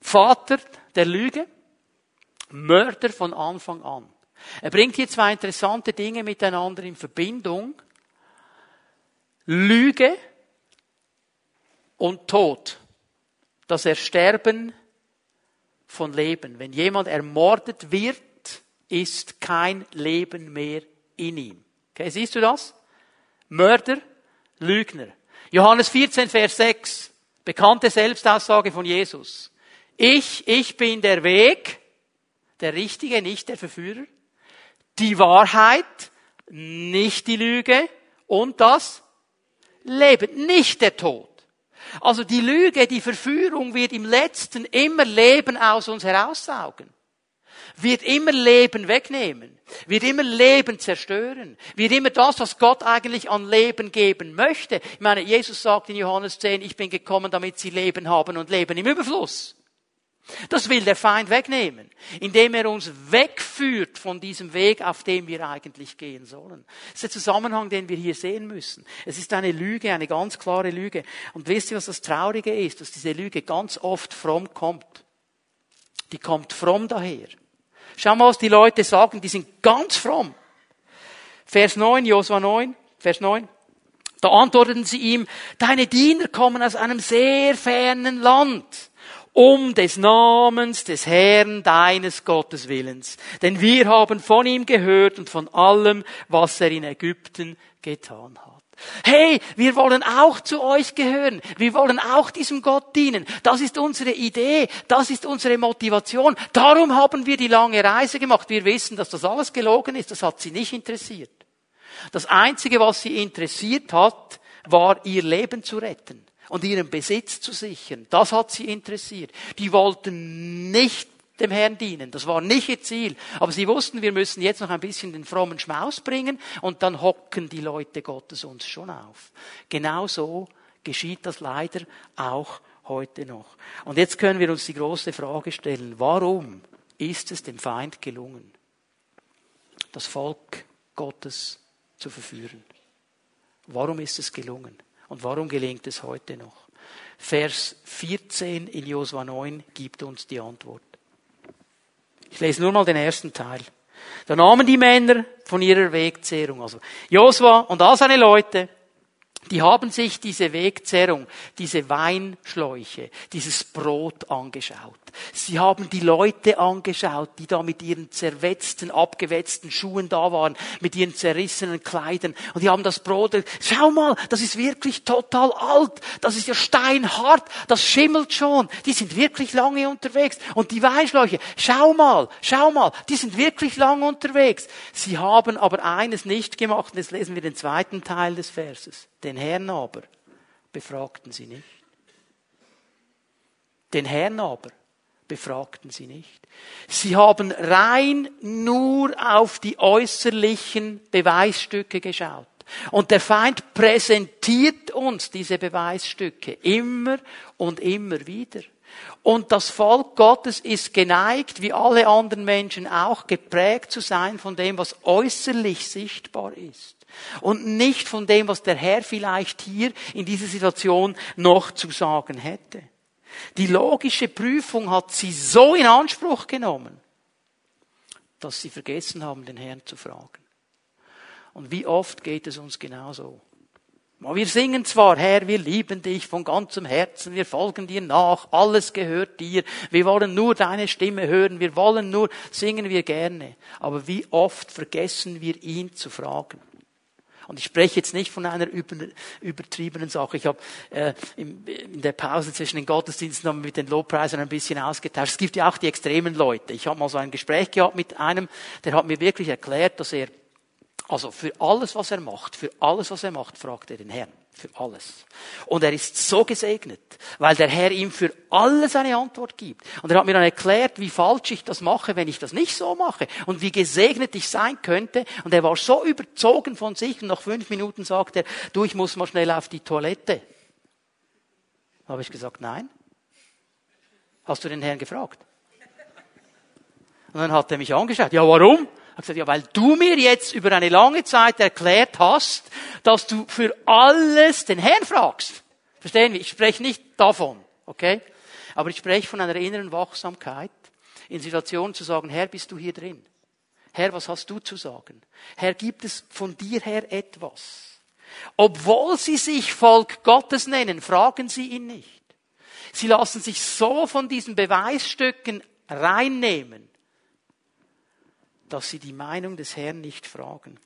Vater der Lüge Mörder von Anfang an. Er bringt hier zwei interessante Dinge miteinander in Verbindung. Lüge und Tod. Das Ersterben von Leben. Wenn jemand ermordet wird, ist kein Leben mehr in ihm. Okay, siehst du das? Mörder, Lügner. Johannes 14, Vers 6. Bekannte Selbstaussage von Jesus. Ich, ich bin der Weg, der Richtige, nicht der Verführer. Die Wahrheit, nicht die Lüge. Und das Leben, nicht der Tod. Also die Lüge, die Verführung wird im letzten immer Leben aus uns heraussaugen. Wird immer Leben wegnehmen. Wird immer Leben zerstören. Wird immer das, was Gott eigentlich an Leben geben möchte. Ich meine, Jesus sagt in Johannes 10, ich bin gekommen, damit sie Leben haben und Leben im Überfluss. Das will der Feind wegnehmen, indem er uns wegführt von diesem Weg, auf dem wir eigentlich gehen sollen. Das ist der Zusammenhang, den wir hier sehen müssen. Es ist eine Lüge, eine ganz klare Lüge. Und wisst ihr, was das Traurige ist? Dass diese Lüge ganz oft fromm kommt. Die kommt fromm daher. Schau mal, was die Leute sagen, die sind ganz fromm. Vers 9, Josua 9, Vers 9. Da antworteten sie ihm, deine Diener kommen aus einem sehr fernen Land um des Namens des Herrn deines Gottes Willens. Denn wir haben von ihm gehört und von allem, was er in Ägypten getan hat. Hey, wir wollen auch zu euch gehören. Wir wollen auch diesem Gott dienen. Das ist unsere Idee. Das ist unsere Motivation. Darum haben wir die lange Reise gemacht. Wir wissen, dass das alles gelogen ist. Das hat sie nicht interessiert. Das Einzige, was sie interessiert hat, war ihr Leben zu retten und ihren Besitz zu sichern. Das hat sie interessiert. Die wollten nicht dem Herrn dienen. Das war nicht ihr Ziel. Aber sie wussten, wir müssen jetzt noch ein bisschen den frommen Schmaus bringen und dann hocken die Leute Gottes uns schon auf. Genau so geschieht das leider auch heute noch. Und jetzt können wir uns die große Frage stellen, warum ist es dem Feind gelungen, das Volk Gottes zu verführen? Warum ist es gelungen? Und warum gelingt es heute noch? Vers 14 in Josua 9 gibt uns die Antwort. Ich lese nur mal den ersten Teil. Da nahmen die Männer von ihrer Wegzehrung, also Josua und all seine Leute, die haben sich diese Wegzerrung, diese Weinschläuche, dieses Brot angeschaut. Sie haben die Leute angeschaut, die da mit ihren zerwetzten, abgewetzten Schuhen da waren, mit ihren zerrissenen Kleidern. Und die haben das Brot, schau mal, das ist wirklich total alt, das ist ja steinhart, das schimmelt schon. Die sind wirklich lange unterwegs. Und die Weinschläuche, schau mal, schau mal, die sind wirklich lange unterwegs. Sie haben aber eines nicht gemacht, und jetzt lesen wir den zweiten Teil des Verses. Den Herrn aber befragten sie nicht. Den Herrn aber befragten sie nicht. Sie haben rein nur auf die äußerlichen Beweisstücke geschaut. Und der Feind präsentiert uns diese Beweisstücke immer und immer wieder. Und das Volk Gottes ist geneigt, wie alle anderen Menschen auch, geprägt zu sein von dem, was äußerlich sichtbar ist. Und nicht von dem, was der Herr vielleicht hier in dieser Situation noch zu sagen hätte. Die logische Prüfung hat sie so in Anspruch genommen, dass sie vergessen haben, den Herrn zu fragen. Und wie oft geht es uns genauso? Wir singen zwar, Herr, wir lieben dich von ganzem Herzen, wir folgen dir nach, alles gehört dir, wir wollen nur deine Stimme hören, wir wollen nur, singen wir gerne. Aber wie oft vergessen wir ihn zu fragen? Und ich spreche jetzt nicht von einer über, übertriebenen Sache. Ich habe äh, in, der Pause zwischen den Gottesdiensten noch mit den Lobpreisern ein bisschen ausgetauscht. Es gibt ja auch die extremen Leute. Ich habe mal so ein Gespräch gehabt mit einem, der hat mir wirklich erklärt, dass er also für alles, was er macht, für alles, was er macht, fragt er den Herrn. Für alles. Und er ist so gesegnet, weil der Herr ihm für alles eine Antwort gibt. Und er hat mir dann erklärt, wie falsch ich das mache, wenn ich das nicht so mache. Und wie gesegnet ich sein könnte. Und er war so überzogen von sich. Und nach fünf Minuten sagt er, du, ich muss mal schnell auf die Toilette. Da habe ich gesagt, nein. Hast du den Herrn gefragt? Und dann hat er mich angeschaut. Ja, warum? Hat gesagt, ja, weil du mir jetzt über eine lange Zeit erklärt hast, dass du für alles den Herrn fragst. Verstehen wir? Ich spreche nicht davon, okay? Aber ich spreche von einer inneren Wachsamkeit, in Situationen zu sagen, Herr, bist du hier drin? Herr, was hast du zu sagen? Herr, gibt es von dir her etwas? Obwohl sie sich Volk Gottes nennen, fragen sie ihn nicht. Sie lassen sich so von diesen Beweisstücken reinnehmen, dass sie die Meinung des Herrn nicht fragen.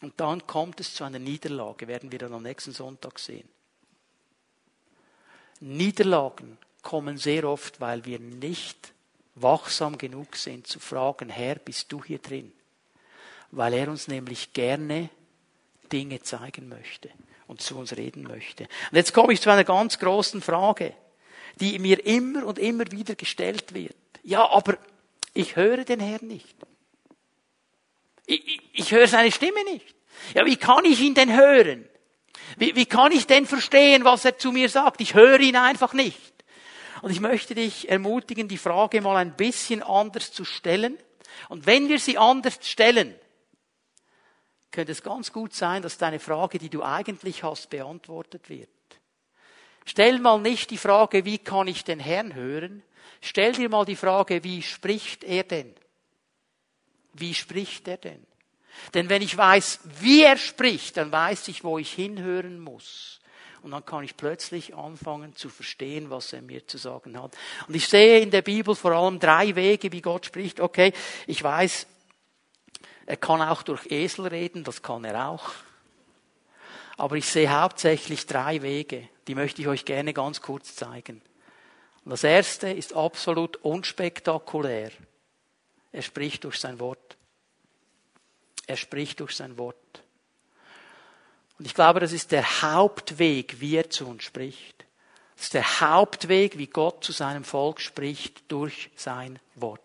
Und dann kommt es zu einer Niederlage, werden wir dann am nächsten Sonntag sehen. Niederlagen kommen sehr oft, weil wir nicht wachsam genug sind zu fragen, Herr, bist du hier drin? Weil er uns nämlich gerne Dinge zeigen möchte und zu uns reden möchte. Und jetzt komme ich zu einer ganz großen Frage, die mir immer und immer wieder gestellt wird. Ja, aber ich höre den Herrn nicht. Ich, ich höre seine Stimme nicht. Ja, wie kann ich ihn denn hören? Wie, wie kann ich denn verstehen, was er zu mir sagt? Ich höre ihn einfach nicht. Und ich möchte dich ermutigen, die Frage mal ein bisschen anders zu stellen. Und wenn wir sie anders stellen, könnte es ganz gut sein, dass deine Frage, die du eigentlich hast, beantwortet wird. Stell mal nicht die Frage, wie kann ich den Herrn hören? Stell dir mal die Frage, wie spricht er denn? Wie spricht er denn? Denn wenn ich weiß, wie er spricht, dann weiß ich, wo ich hinhören muss. Und dann kann ich plötzlich anfangen zu verstehen, was er mir zu sagen hat. Und ich sehe in der Bibel vor allem drei Wege, wie Gott spricht. Okay, ich weiß, er kann auch durch Esel reden, das kann er auch. Aber ich sehe hauptsächlich drei Wege, die möchte ich euch gerne ganz kurz zeigen. Und das erste ist absolut unspektakulär. Er spricht durch sein Wort. Er spricht durch sein Wort. Und ich glaube, das ist der Hauptweg, wie er zu uns spricht. Das ist der Hauptweg, wie Gott zu seinem Volk spricht, durch sein Wort.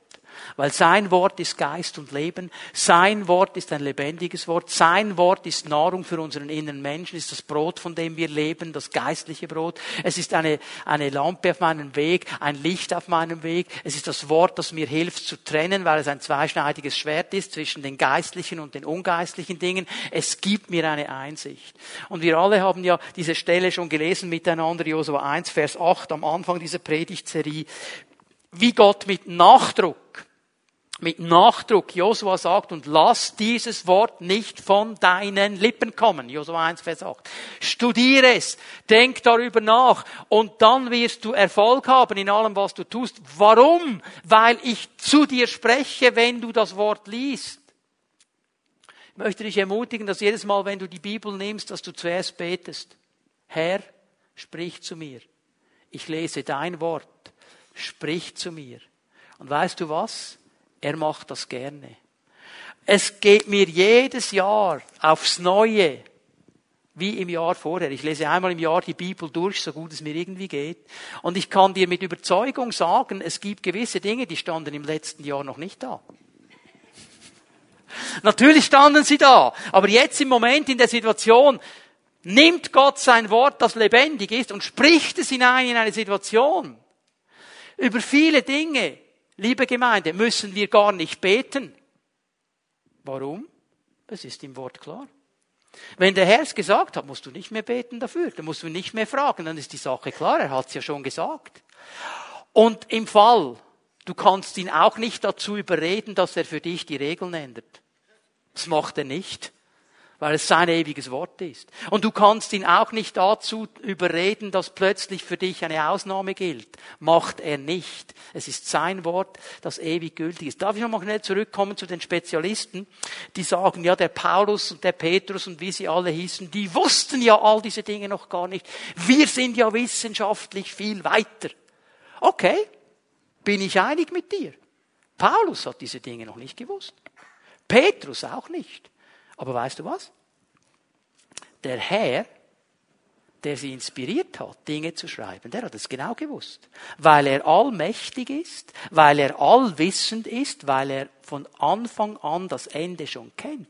Weil sein Wort ist Geist und Leben, sein Wort ist ein lebendiges Wort, sein Wort ist Nahrung für unseren inneren Menschen, ist das Brot, von dem wir leben, das geistliche Brot. Es ist eine, eine Lampe auf meinem Weg, ein Licht auf meinem Weg. Es ist das Wort, das mir hilft zu trennen, weil es ein zweischneidiges Schwert ist zwischen den geistlichen und den ungeistlichen Dingen. Es gibt mir eine Einsicht. Und wir alle haben ja diese Stelle schon gelesen miteinander, Josua 1, Vers 8, am Anfang dieser Predigtserie, wie Gott mit Nachdruck mit Nachdruck Josua sagt, und lass dieses Wort nicht von deinen Lippen kommen. Josua 1, Vers 8. Studiere es, denk darüber nach, und dann wirst du Erfolg haben in allem, was du tust. Warum? Weil ich zu dir spreche, wenn du das Wort liest. Ich möchte dich ermutigen, dass jedes Mal, wenn du die Bibel nimmst, dass du zuerst betest. Herr, sprich zu mir. Ich lese dein Wort. Sprich zu mir. Und weißt du was? Er macht das gerne. Es geht mir jedes Jahr aufs Neue, wie im Jahr vorher. Ich lese einmal im Jahr die Bibel durch, so gut es mir irgendwie geht. Und ich kann dir mit Überzeugung sagen, es gibt gewisse Dinge, die standen im letzten Jahr noch nicht da. Natürlich standen sie da. Aber jetzt im Moment in der Situation nimmt Gott sein Wort, das lebendig ist, und spricht es hinein in eine Situation. Über viele Dinge, liebe Gemeinde, müssen wir gar nicht beten. Warum? Es ist im Wort klar. Wenn der Herr es gesagt hat, musst du nicht mehr beten dafür. Dann musst du nicht mehr fragen. Dann ist die Sache klar. Er hat es ja schon gesagt. Und im Fall, du kannst ihn auch nicht dazu überreden, dass er für dich die Regeln ändert. Das macht er nicht weil es sein ewiges Wort ist. Und du kannst ihn auch nicht dazu überreden, dass plötzlich für dich eine Ausnahme gilt. Macht er nicht. Es ist sein Wort, das ewig gültig ist. Darf ich nochmal schnell zurückkommen zu den Spezialisten, die sagen, ja, der Paulus und der Petrus und wie sie alle hießen, die wussten ja all diese Dinge noch gar nicht. Wir sind ja wissenschaftlich viel weiter. Okay, bin ich einig mit dir. Paulus hat diese Dinge noch nicht gewusst. Petrus auch nicht. Aber weißt du was? Der Herr, der sie inspiriert hat, Dinge zu schreiben, der hat es genau gewusst. Weil er allmächtig ist, weil er allwissend ist, weil er von Anfang an das Ende schon kennt.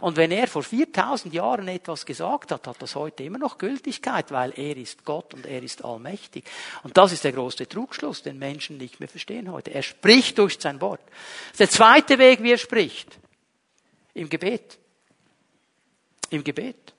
Und wenn er vor 4000 Jahren etwas gesagt hat, hat das heute immer noch Gültigkeit, weil er ist Gott und er ist allmächtig. Und das ist der große Trugschluss, den Menschen nicht mehr verstehen heute. Er spricht durch sein Wort. Das ist der zweite Weg, wie er spricht. Im Gebet im Gebet.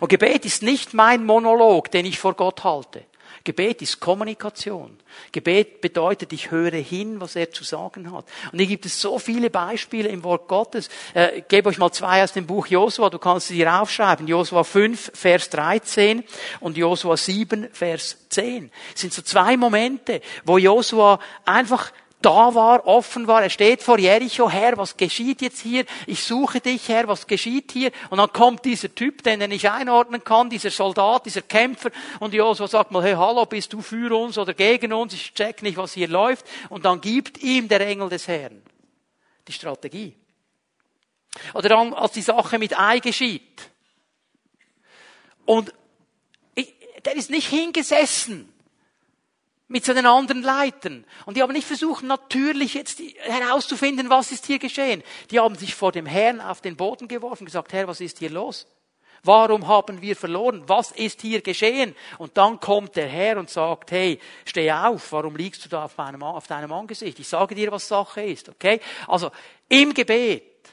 Und Gebet ist nicht mein Monolog, den ich vor Gott halte. Gebet ist Kommunikation. Gebet bedeutet, ich höre hin, was er zu sagen hat. Und hier gibt es so viele Beispiele im Wort Gottes. Äh, ich gebe euch mal zwei aus dem Buch Josua, du kannst sie hier aufschreiben. Josua 5, Vers 13 und Josua 7, Vers 10. Das sind so zwei Momente, wo Josua einfach da war, offen war. Er steht vor Jericho, Herr, was geschieht jetzt hier? Ich suche dich, Herr, was geschieht hier? Und dann kommt dieser Typ, den er nicht einordnen kann, dieser Soldat, dieser Kämpfer. Und Josua sagt mal, hey, hallo, bist du für uns oder gegen uns? Ich check nicht, was hier läuft. Und dann gibt ihm der Engel des Herrn die Strategie. Oder dann, als die Sache mit Ei geschieht. Und ich, der ist nicht hingesessen mit seinen anderen Leitern. Und die haben nicht versucht, natürlich jetzt herauszufinden, was ist hier geschehen. Die haben sich vor dem Herrn auf den Boden geworfen und gesagt, Herr, was ist hier los? Warum haben wir verloren? Was ist hier geschehen? Und dann kommt der Herr und sagt, hey, steh auf, warum liegst du da auf, meinem, auf deinem Angesicht? Ich sage dir, was Sache ist, okay? Also, im Gebet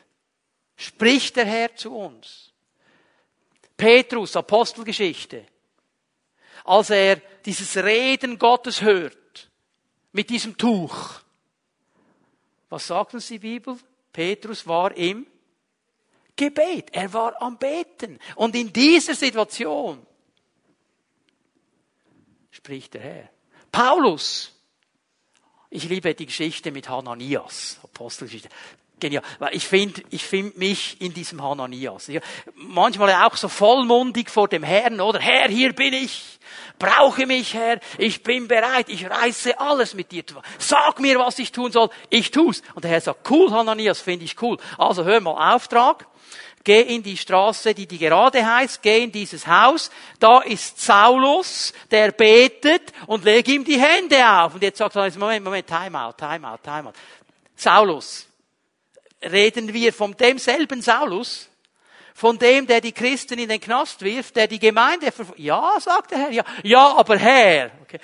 spricht der Herr zu uns. Petrus, Apostelgeschichte als er dieses Reden Gottes hört, mit diesem Tuch. Was sagt uns die Bibel? Petrus war im Gebet. Er war am Beten. Und in dieser Situation spricht der Herr. Paulus. Ich liebe die Geschichte mit Hananias, Apostelgeschichte. Genial. Ich finde ich find mich in diesem Hananias. Manchmal auch so vollmundig vor dem Herrn, oder? Herr, hier bin ich. Brauche mich, Herr. Ich bin bereit. Ich reiße alles mit dir. Sag mir, was ich tun soll. Ich tu's. Und der Herr sagt, cool, Hananias, finde ich cool. Also hör mal, Auftrag. Geh in die Straße, die die gerade heißt, geh in dieses Haus, da ist Saulus, der betet und leg ihm die Hände auf. Und jetzt sagt er, Moment, Moment, time out, time out, time out. Saulus, reden wir von demselben Saulus, von dem, der die Christen in den Knast wirft, der die Gemeinde. Ja, sagt der Herr, ja, ja, aber Herr. Okay.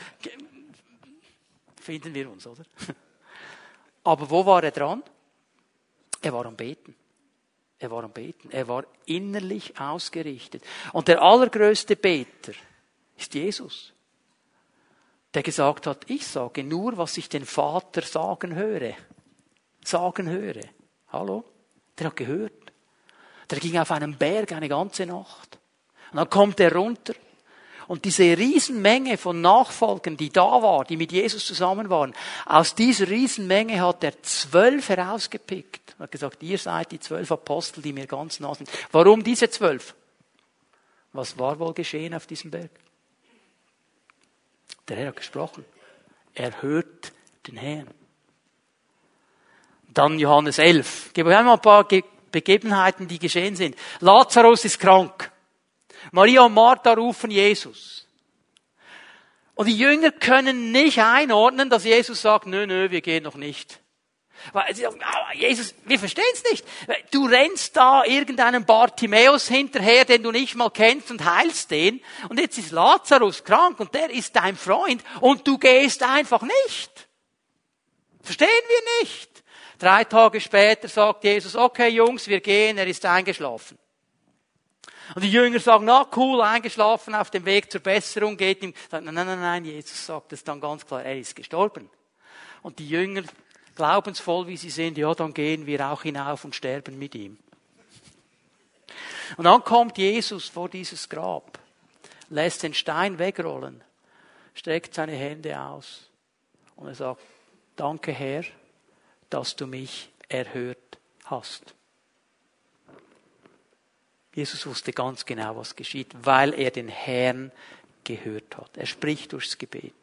Finden wir uns, oder? Aber wo war er dran? Er war am Beten. Er war am Beten. Er war innerlich ausgerichtet. Und der allergrößte Beter ist Jesus, der gesagt hat, ich sage nur, was ich den Vater sagen höre. Sagen höre. Hallo? Der hat gehört. Der ging auf einen Berg eine ganze Nacht. Und dann kommt er runter. Und diese Riesenmenge von Nachfolgern, die da war, die mit Jesus zusammen waren, aus dieser Riesenmenge hat er zwölf herausgepickt. Er hat gesagt, ihr seid die zwölf Apostel, die mir ganz nah sind. Warum diese zwölf? Was war wohl geschehen auf diesem Berg? Der Herr hat gesprochen. Er hört den Herrn. Dann Johannes 11. Geben wir mal ein paar Begebenheiten, die geschehen sind. Lazarus ist krank. Maria und Martha rufen Jesus. Und die Jünger können nicht einordnen, dass Jesus sagt, nö, nö, wir gehen noch nicht. Ah, Jesus, wir verstehen es nicht. Du rennst da irgendeinem Bartimäus hinterher, den du nicht mal kennst und heilst den. Und jetzt ist Lazarus krank und der ist dein Freund und du gehst einfach nicht. Verstehen wir nicht. Drei Tage später sagt Jesus, okay Jungs, wir gehen, er ist eingeschlafen. Und die Jünger sagen, na cool, eingeschlafen auf dem Weg zur Besserung, geht ihm, nein, nein, nein, nein, Jesus sagt es dann ganz klar, er ist gestorben. Und die Jünger, glaubensvoll wie sie sind, ja, dann gehen wir auch hinauf und sterben mit ihm. Und dann kommt Jesus vor dieses Grab, lässt den Stein wegrollen, streckt seine Hände aus und er sagt, danke Herr, dass du mich erhört hast. Jesus wusste ganz genau, was geschieht, weil er den Herrn gehört hat. Er spricht durchs Gebet.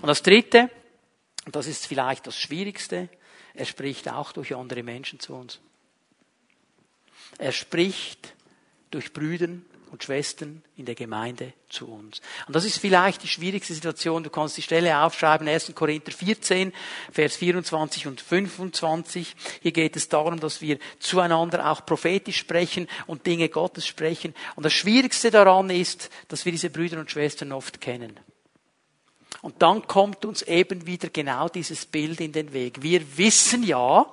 Und das Dritte, und das ist vielleicht das Schwierigste, er spricht auch durch andere Menschen zu uns. Er spricht durch Brüdern und Schwestern in der Gemeinde zu uns. Und das ist vielleicht die schwierigste Situation. Du kannst die Stelle aufschreiben, 1. Korinther 14, Vers 24 und 25. Hier geht es darum, dass wir zueinander auch prophetisch sprechen und Dinge Gottes sprechen. Und das Schwierigste daran ist, dass wir diese Brüder und Schwestern oft kennen. Und dann kommt uns eben wieder genau dieses Bild in den Weg. Wir wissen ja,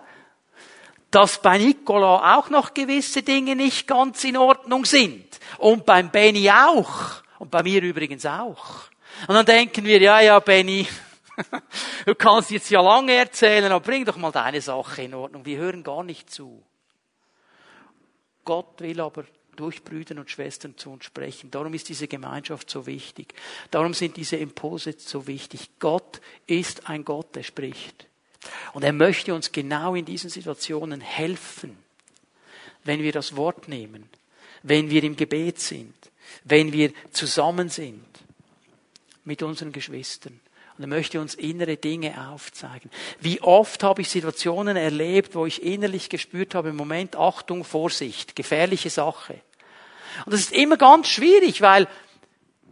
dass bei Nicola auch noch gewisse Dinge nicht ganz in Ordnung sind. Und beim Benny auch. Und bei mir übrigens auch. Und dann denken wir, ja, ja, Benny, du kannst jetzt ja lange erzählen, aber bring doch mal deine Sache in Ordnung. Wir hören gar nicht zu. Gott will aber durch Brüder und Schwestern zu uns sprechen. Darum ist diese Gemeinschaft so wichtig. Darum sind diese Impulse so wichtig. Gott ist ein Gott, der spricht. Und er möchte uns genau in diesen Situationen helfen, wenn wir das Wort nehmen, wenn wir im Gebet sind, wenn wir zusammen sind mit unseren Geschwistern. Und er möchte uns innere Dinge aufzeigen. Wie oft habe ich Situationen erlebt, wo ich innerlich gespürt habe, im Moment Achtung, Vorsicht, gefährliche Sache. Und das ist immer ganz schwierig, weil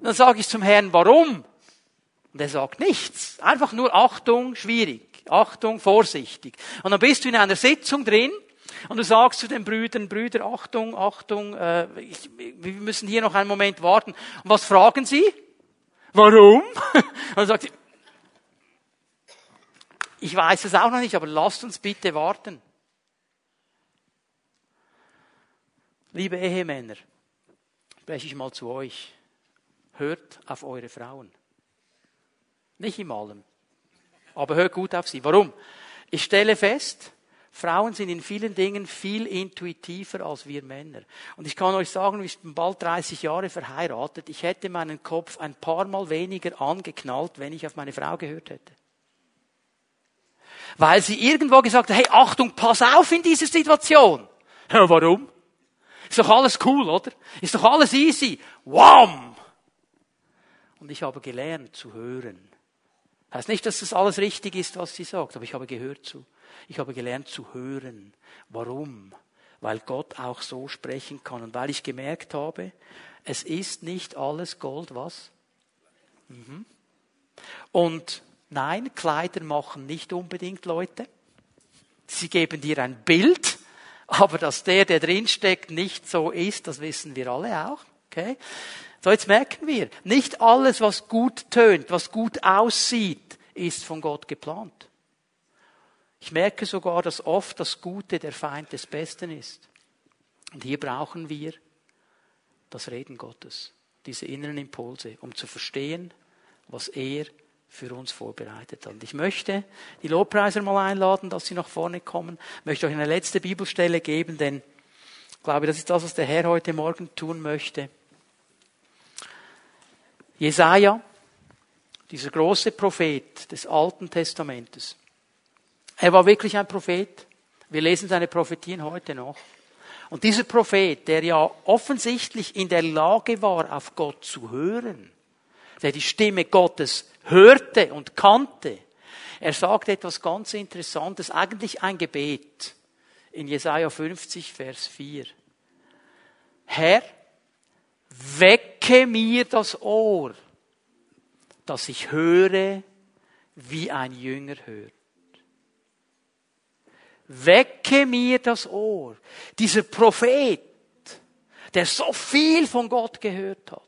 dann sage ich zum Herrn, warum? Und er sagt nichts. Einfach nur Achtung, schwierig. Achtung, vorsichtig. Und dann bist du in einer Sitzung drin und du sagst zu den Brüdern, Brüder, Achtung, Achtung, äh, ich, wir müssen hier noch einen Moment warten. Und was fragen sie? Warum? Und dann sagt sie, ich weiß es auch noch nicht, aber lasst uns bitte warten. Liebe Ehemänner, spreche ich mal zu euch. Hört auf eure Frauen. Nicht im allem. Aber hört gut auf sie. Warum? Ich stelle fest, Frauen sind in vielen Dingen viel intuitiver als wir Männer. Und ich kann euch sagen, ich bin bald 30 Jahre verheiratet. Ich hätte meinen Kopf ein paar Mal weniger angeknallt, wenn ich auf meine Frau gehört hätte. Weil sie irgendwo gesagt hat, hey, Achtung, pass auf in dieser Situation. Ja, warum? Ist doch alles cool, oder? Ist doch alles easy. Wham! Und ich habe gelernt zu hören. Heißt nicht, dass das alles richtig ist, was sie sagt, aber ich habe gehört zu. Ich habe gelernt zu hören. Warum? Weil Gott auch so sprechen kann und weil ich gemerkt habe, es ist nicht alles Gold, was? Mhm. Und nein, Kleider machen nicht unbedingt Leute. Sie geben dir ein Bild, aber dass der, der drinsteckt, nicht so ist, das wissen wir alle auch. Okay? So, jetzt merken wir, nicht alles, was gut tönt, was gut aussieht, ist von Gott geplant. Ich merke sogar, dass oft das Gute der Feind des Besten ist. Und hier brauchen wir das Reden Gottes, diese inneren Impulse, um zu verstehen, was er für uns vorbereitet hat. Und ich möchte die Lobpreiser mal einladen, dass sie nach vorne kommen. Ich möchte euch eine letzte Bibelstelle geben, denn ich glaube, das ist das, was der Herr heute Morgen tun möchte. Jesaja, dieser große Prophet des Alten Testamentes. Er war wirklich ein Prophet. Wir lesen seine Prophetien heute noch. Und dieser Prophet, der ja offensichtlich in der Lage war, auf Gott zu hören, der die Stimme Gottes hörte und kannte, er sagt etwas ganz Interessantes, eigentlich ein Gebet in Jesaja 50, Vers 4. Herr, wecke mir das Ohr, dass ich höre, wie ein Jünger hört. wecke mir das Ohr. Dieser Prophet, der so viel von Gott gehört hat,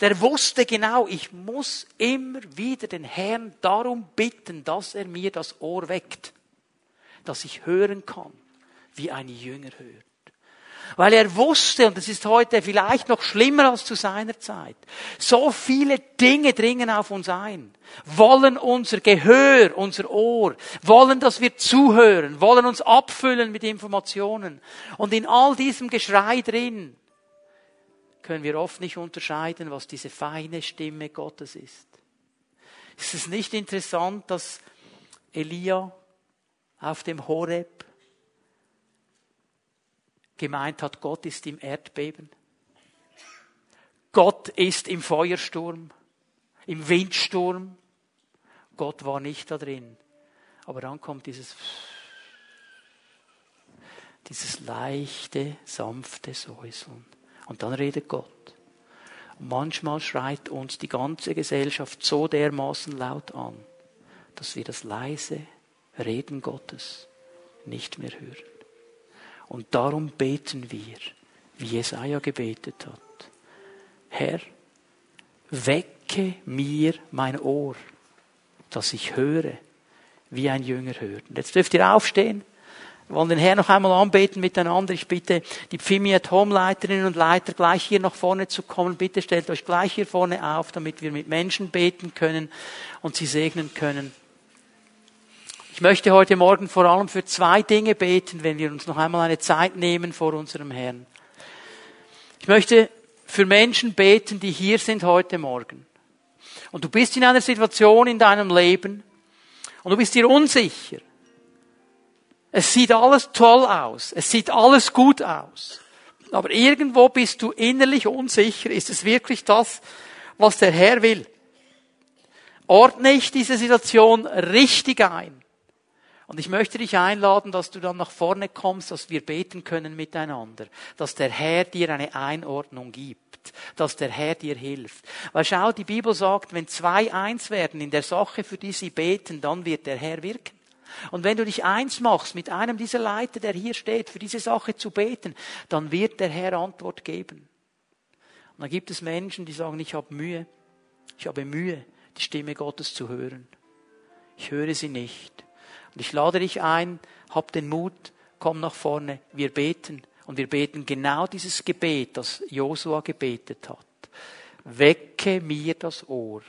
der wusste genau, ich muss immer wieder den Herrn darum bitten, dass er mir das Ohr weckt, dass ich hören kann, wie ein Jünger hört. Weil er wusste, und das ist heute vielleicht noch schlimmer als zu seiner Zeit, so viele Dinge dringen auf uns ein, wollen unser Gehör, unser Ohr, wollen, dass wir zuhören, wollen uns abfüllen mit Informationen. Und in all diesem Geschrei drin können wir oft nicht unterscheiden, was diese feine Stimme Gottes ist. Ist es nicht interessant, dass Elia auf dem Horeb gemeint hat, Gott ist im Erdbeben. Gott ist im Feuersturm, im Windsturm. Gott war nicht da drin. Aber dann kommt dieses, dieses leichte, sanfte Säuseln. Und dann redet Gott. Und manchmal schreit uns die ganze Gesellschaft so dermaßen laut an, dass wir das leise Reden Gottes nicht mehr hören. Und darum beten wir, wie Jesaja gebetet hat. Herr, wecke mir mein Ohr, dass ich höre, wie ein Jünger hört. Und jetzt dürft ihr aufstehen. Wir wollen den Herrn noch einmal anbeten miteinander. Ich bitte die Pfimi at Home Leiterinnen und Leiter gleich hier nach vorne zu kommen. Bitte stellt euch gleich hier vorne auf, damit wir mit Menschen beten können und sie segnen können. Ich möchte heute Morgen vor allem für zwei Dinge beten, wenn wir uns noch einmal eine Zeit nehmen vor unserem Herrn. Ich möchte für Menschen beten, die hier sind heute Morgen. Und du bist in einer Situation in deinem Leben und du bist dir unsicher. Es sieht alles toll aus. Es sieht alles gut aus. Aber irgendwo bist du innerlich unsicher. Ist es wirklich das, was der Herr will? Ordne ich diese Situation richtig ein? Und ich möchte dich einladen, dass du dann nach vorne kommst, dass wir beten können miteinander, dass der Herr dir eine Einordnung gibt, dass der Herr dir hilft. Weil schau, die Bibel sagt, wenn zwei eins werden in der Sache, für die sie beten, dann wird der Herr wirken. Und wenn du dich eins machst mit einem dieser Leiter, der hier steht, für diese Sache zu beten, dann wird der Herr Antwort geben. Und dann gibt es Menschen, die sagen, ich habe Mühe, ich habe Mühe, die Stimme Gottes zu hören. Ich höre sie nicht. Und ich lade dich ein, hab den Mut, komm nach vorne, wir beten. Und wir beten genau dieses Gebet, das Josua gebetet hat. Wecke mir das Ohr,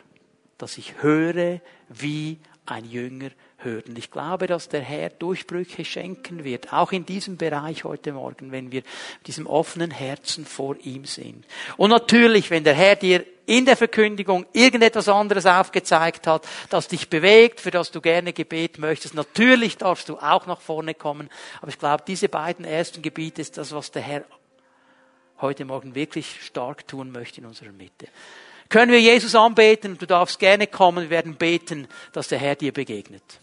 dass ich höre, wie ein Jünger hört. Und ich glaube, dass der Herr Durchbrüche schenken wird, auch in diesem Bereich heute Morgen, wenn wir mit diesem offenen Herzen vor ihm sind. Und natürlich, wenn der Herr dir in der Verkündigung irgendetwas anderes aufgezeigt hat, das dich bewegt, für das du gerne Gebet möchtest. Natürlich darfst du auch nach vorne kommen. Aber ich glaube, diese beiden ersten Gebiete ist das, was der Herr heute Morgen wirklich stark tun möchte in unserer Mitte. Können wir Jesus anbeten? Du darfst gerne kommen. Wir werden beten, dass der Herr dir begegnet.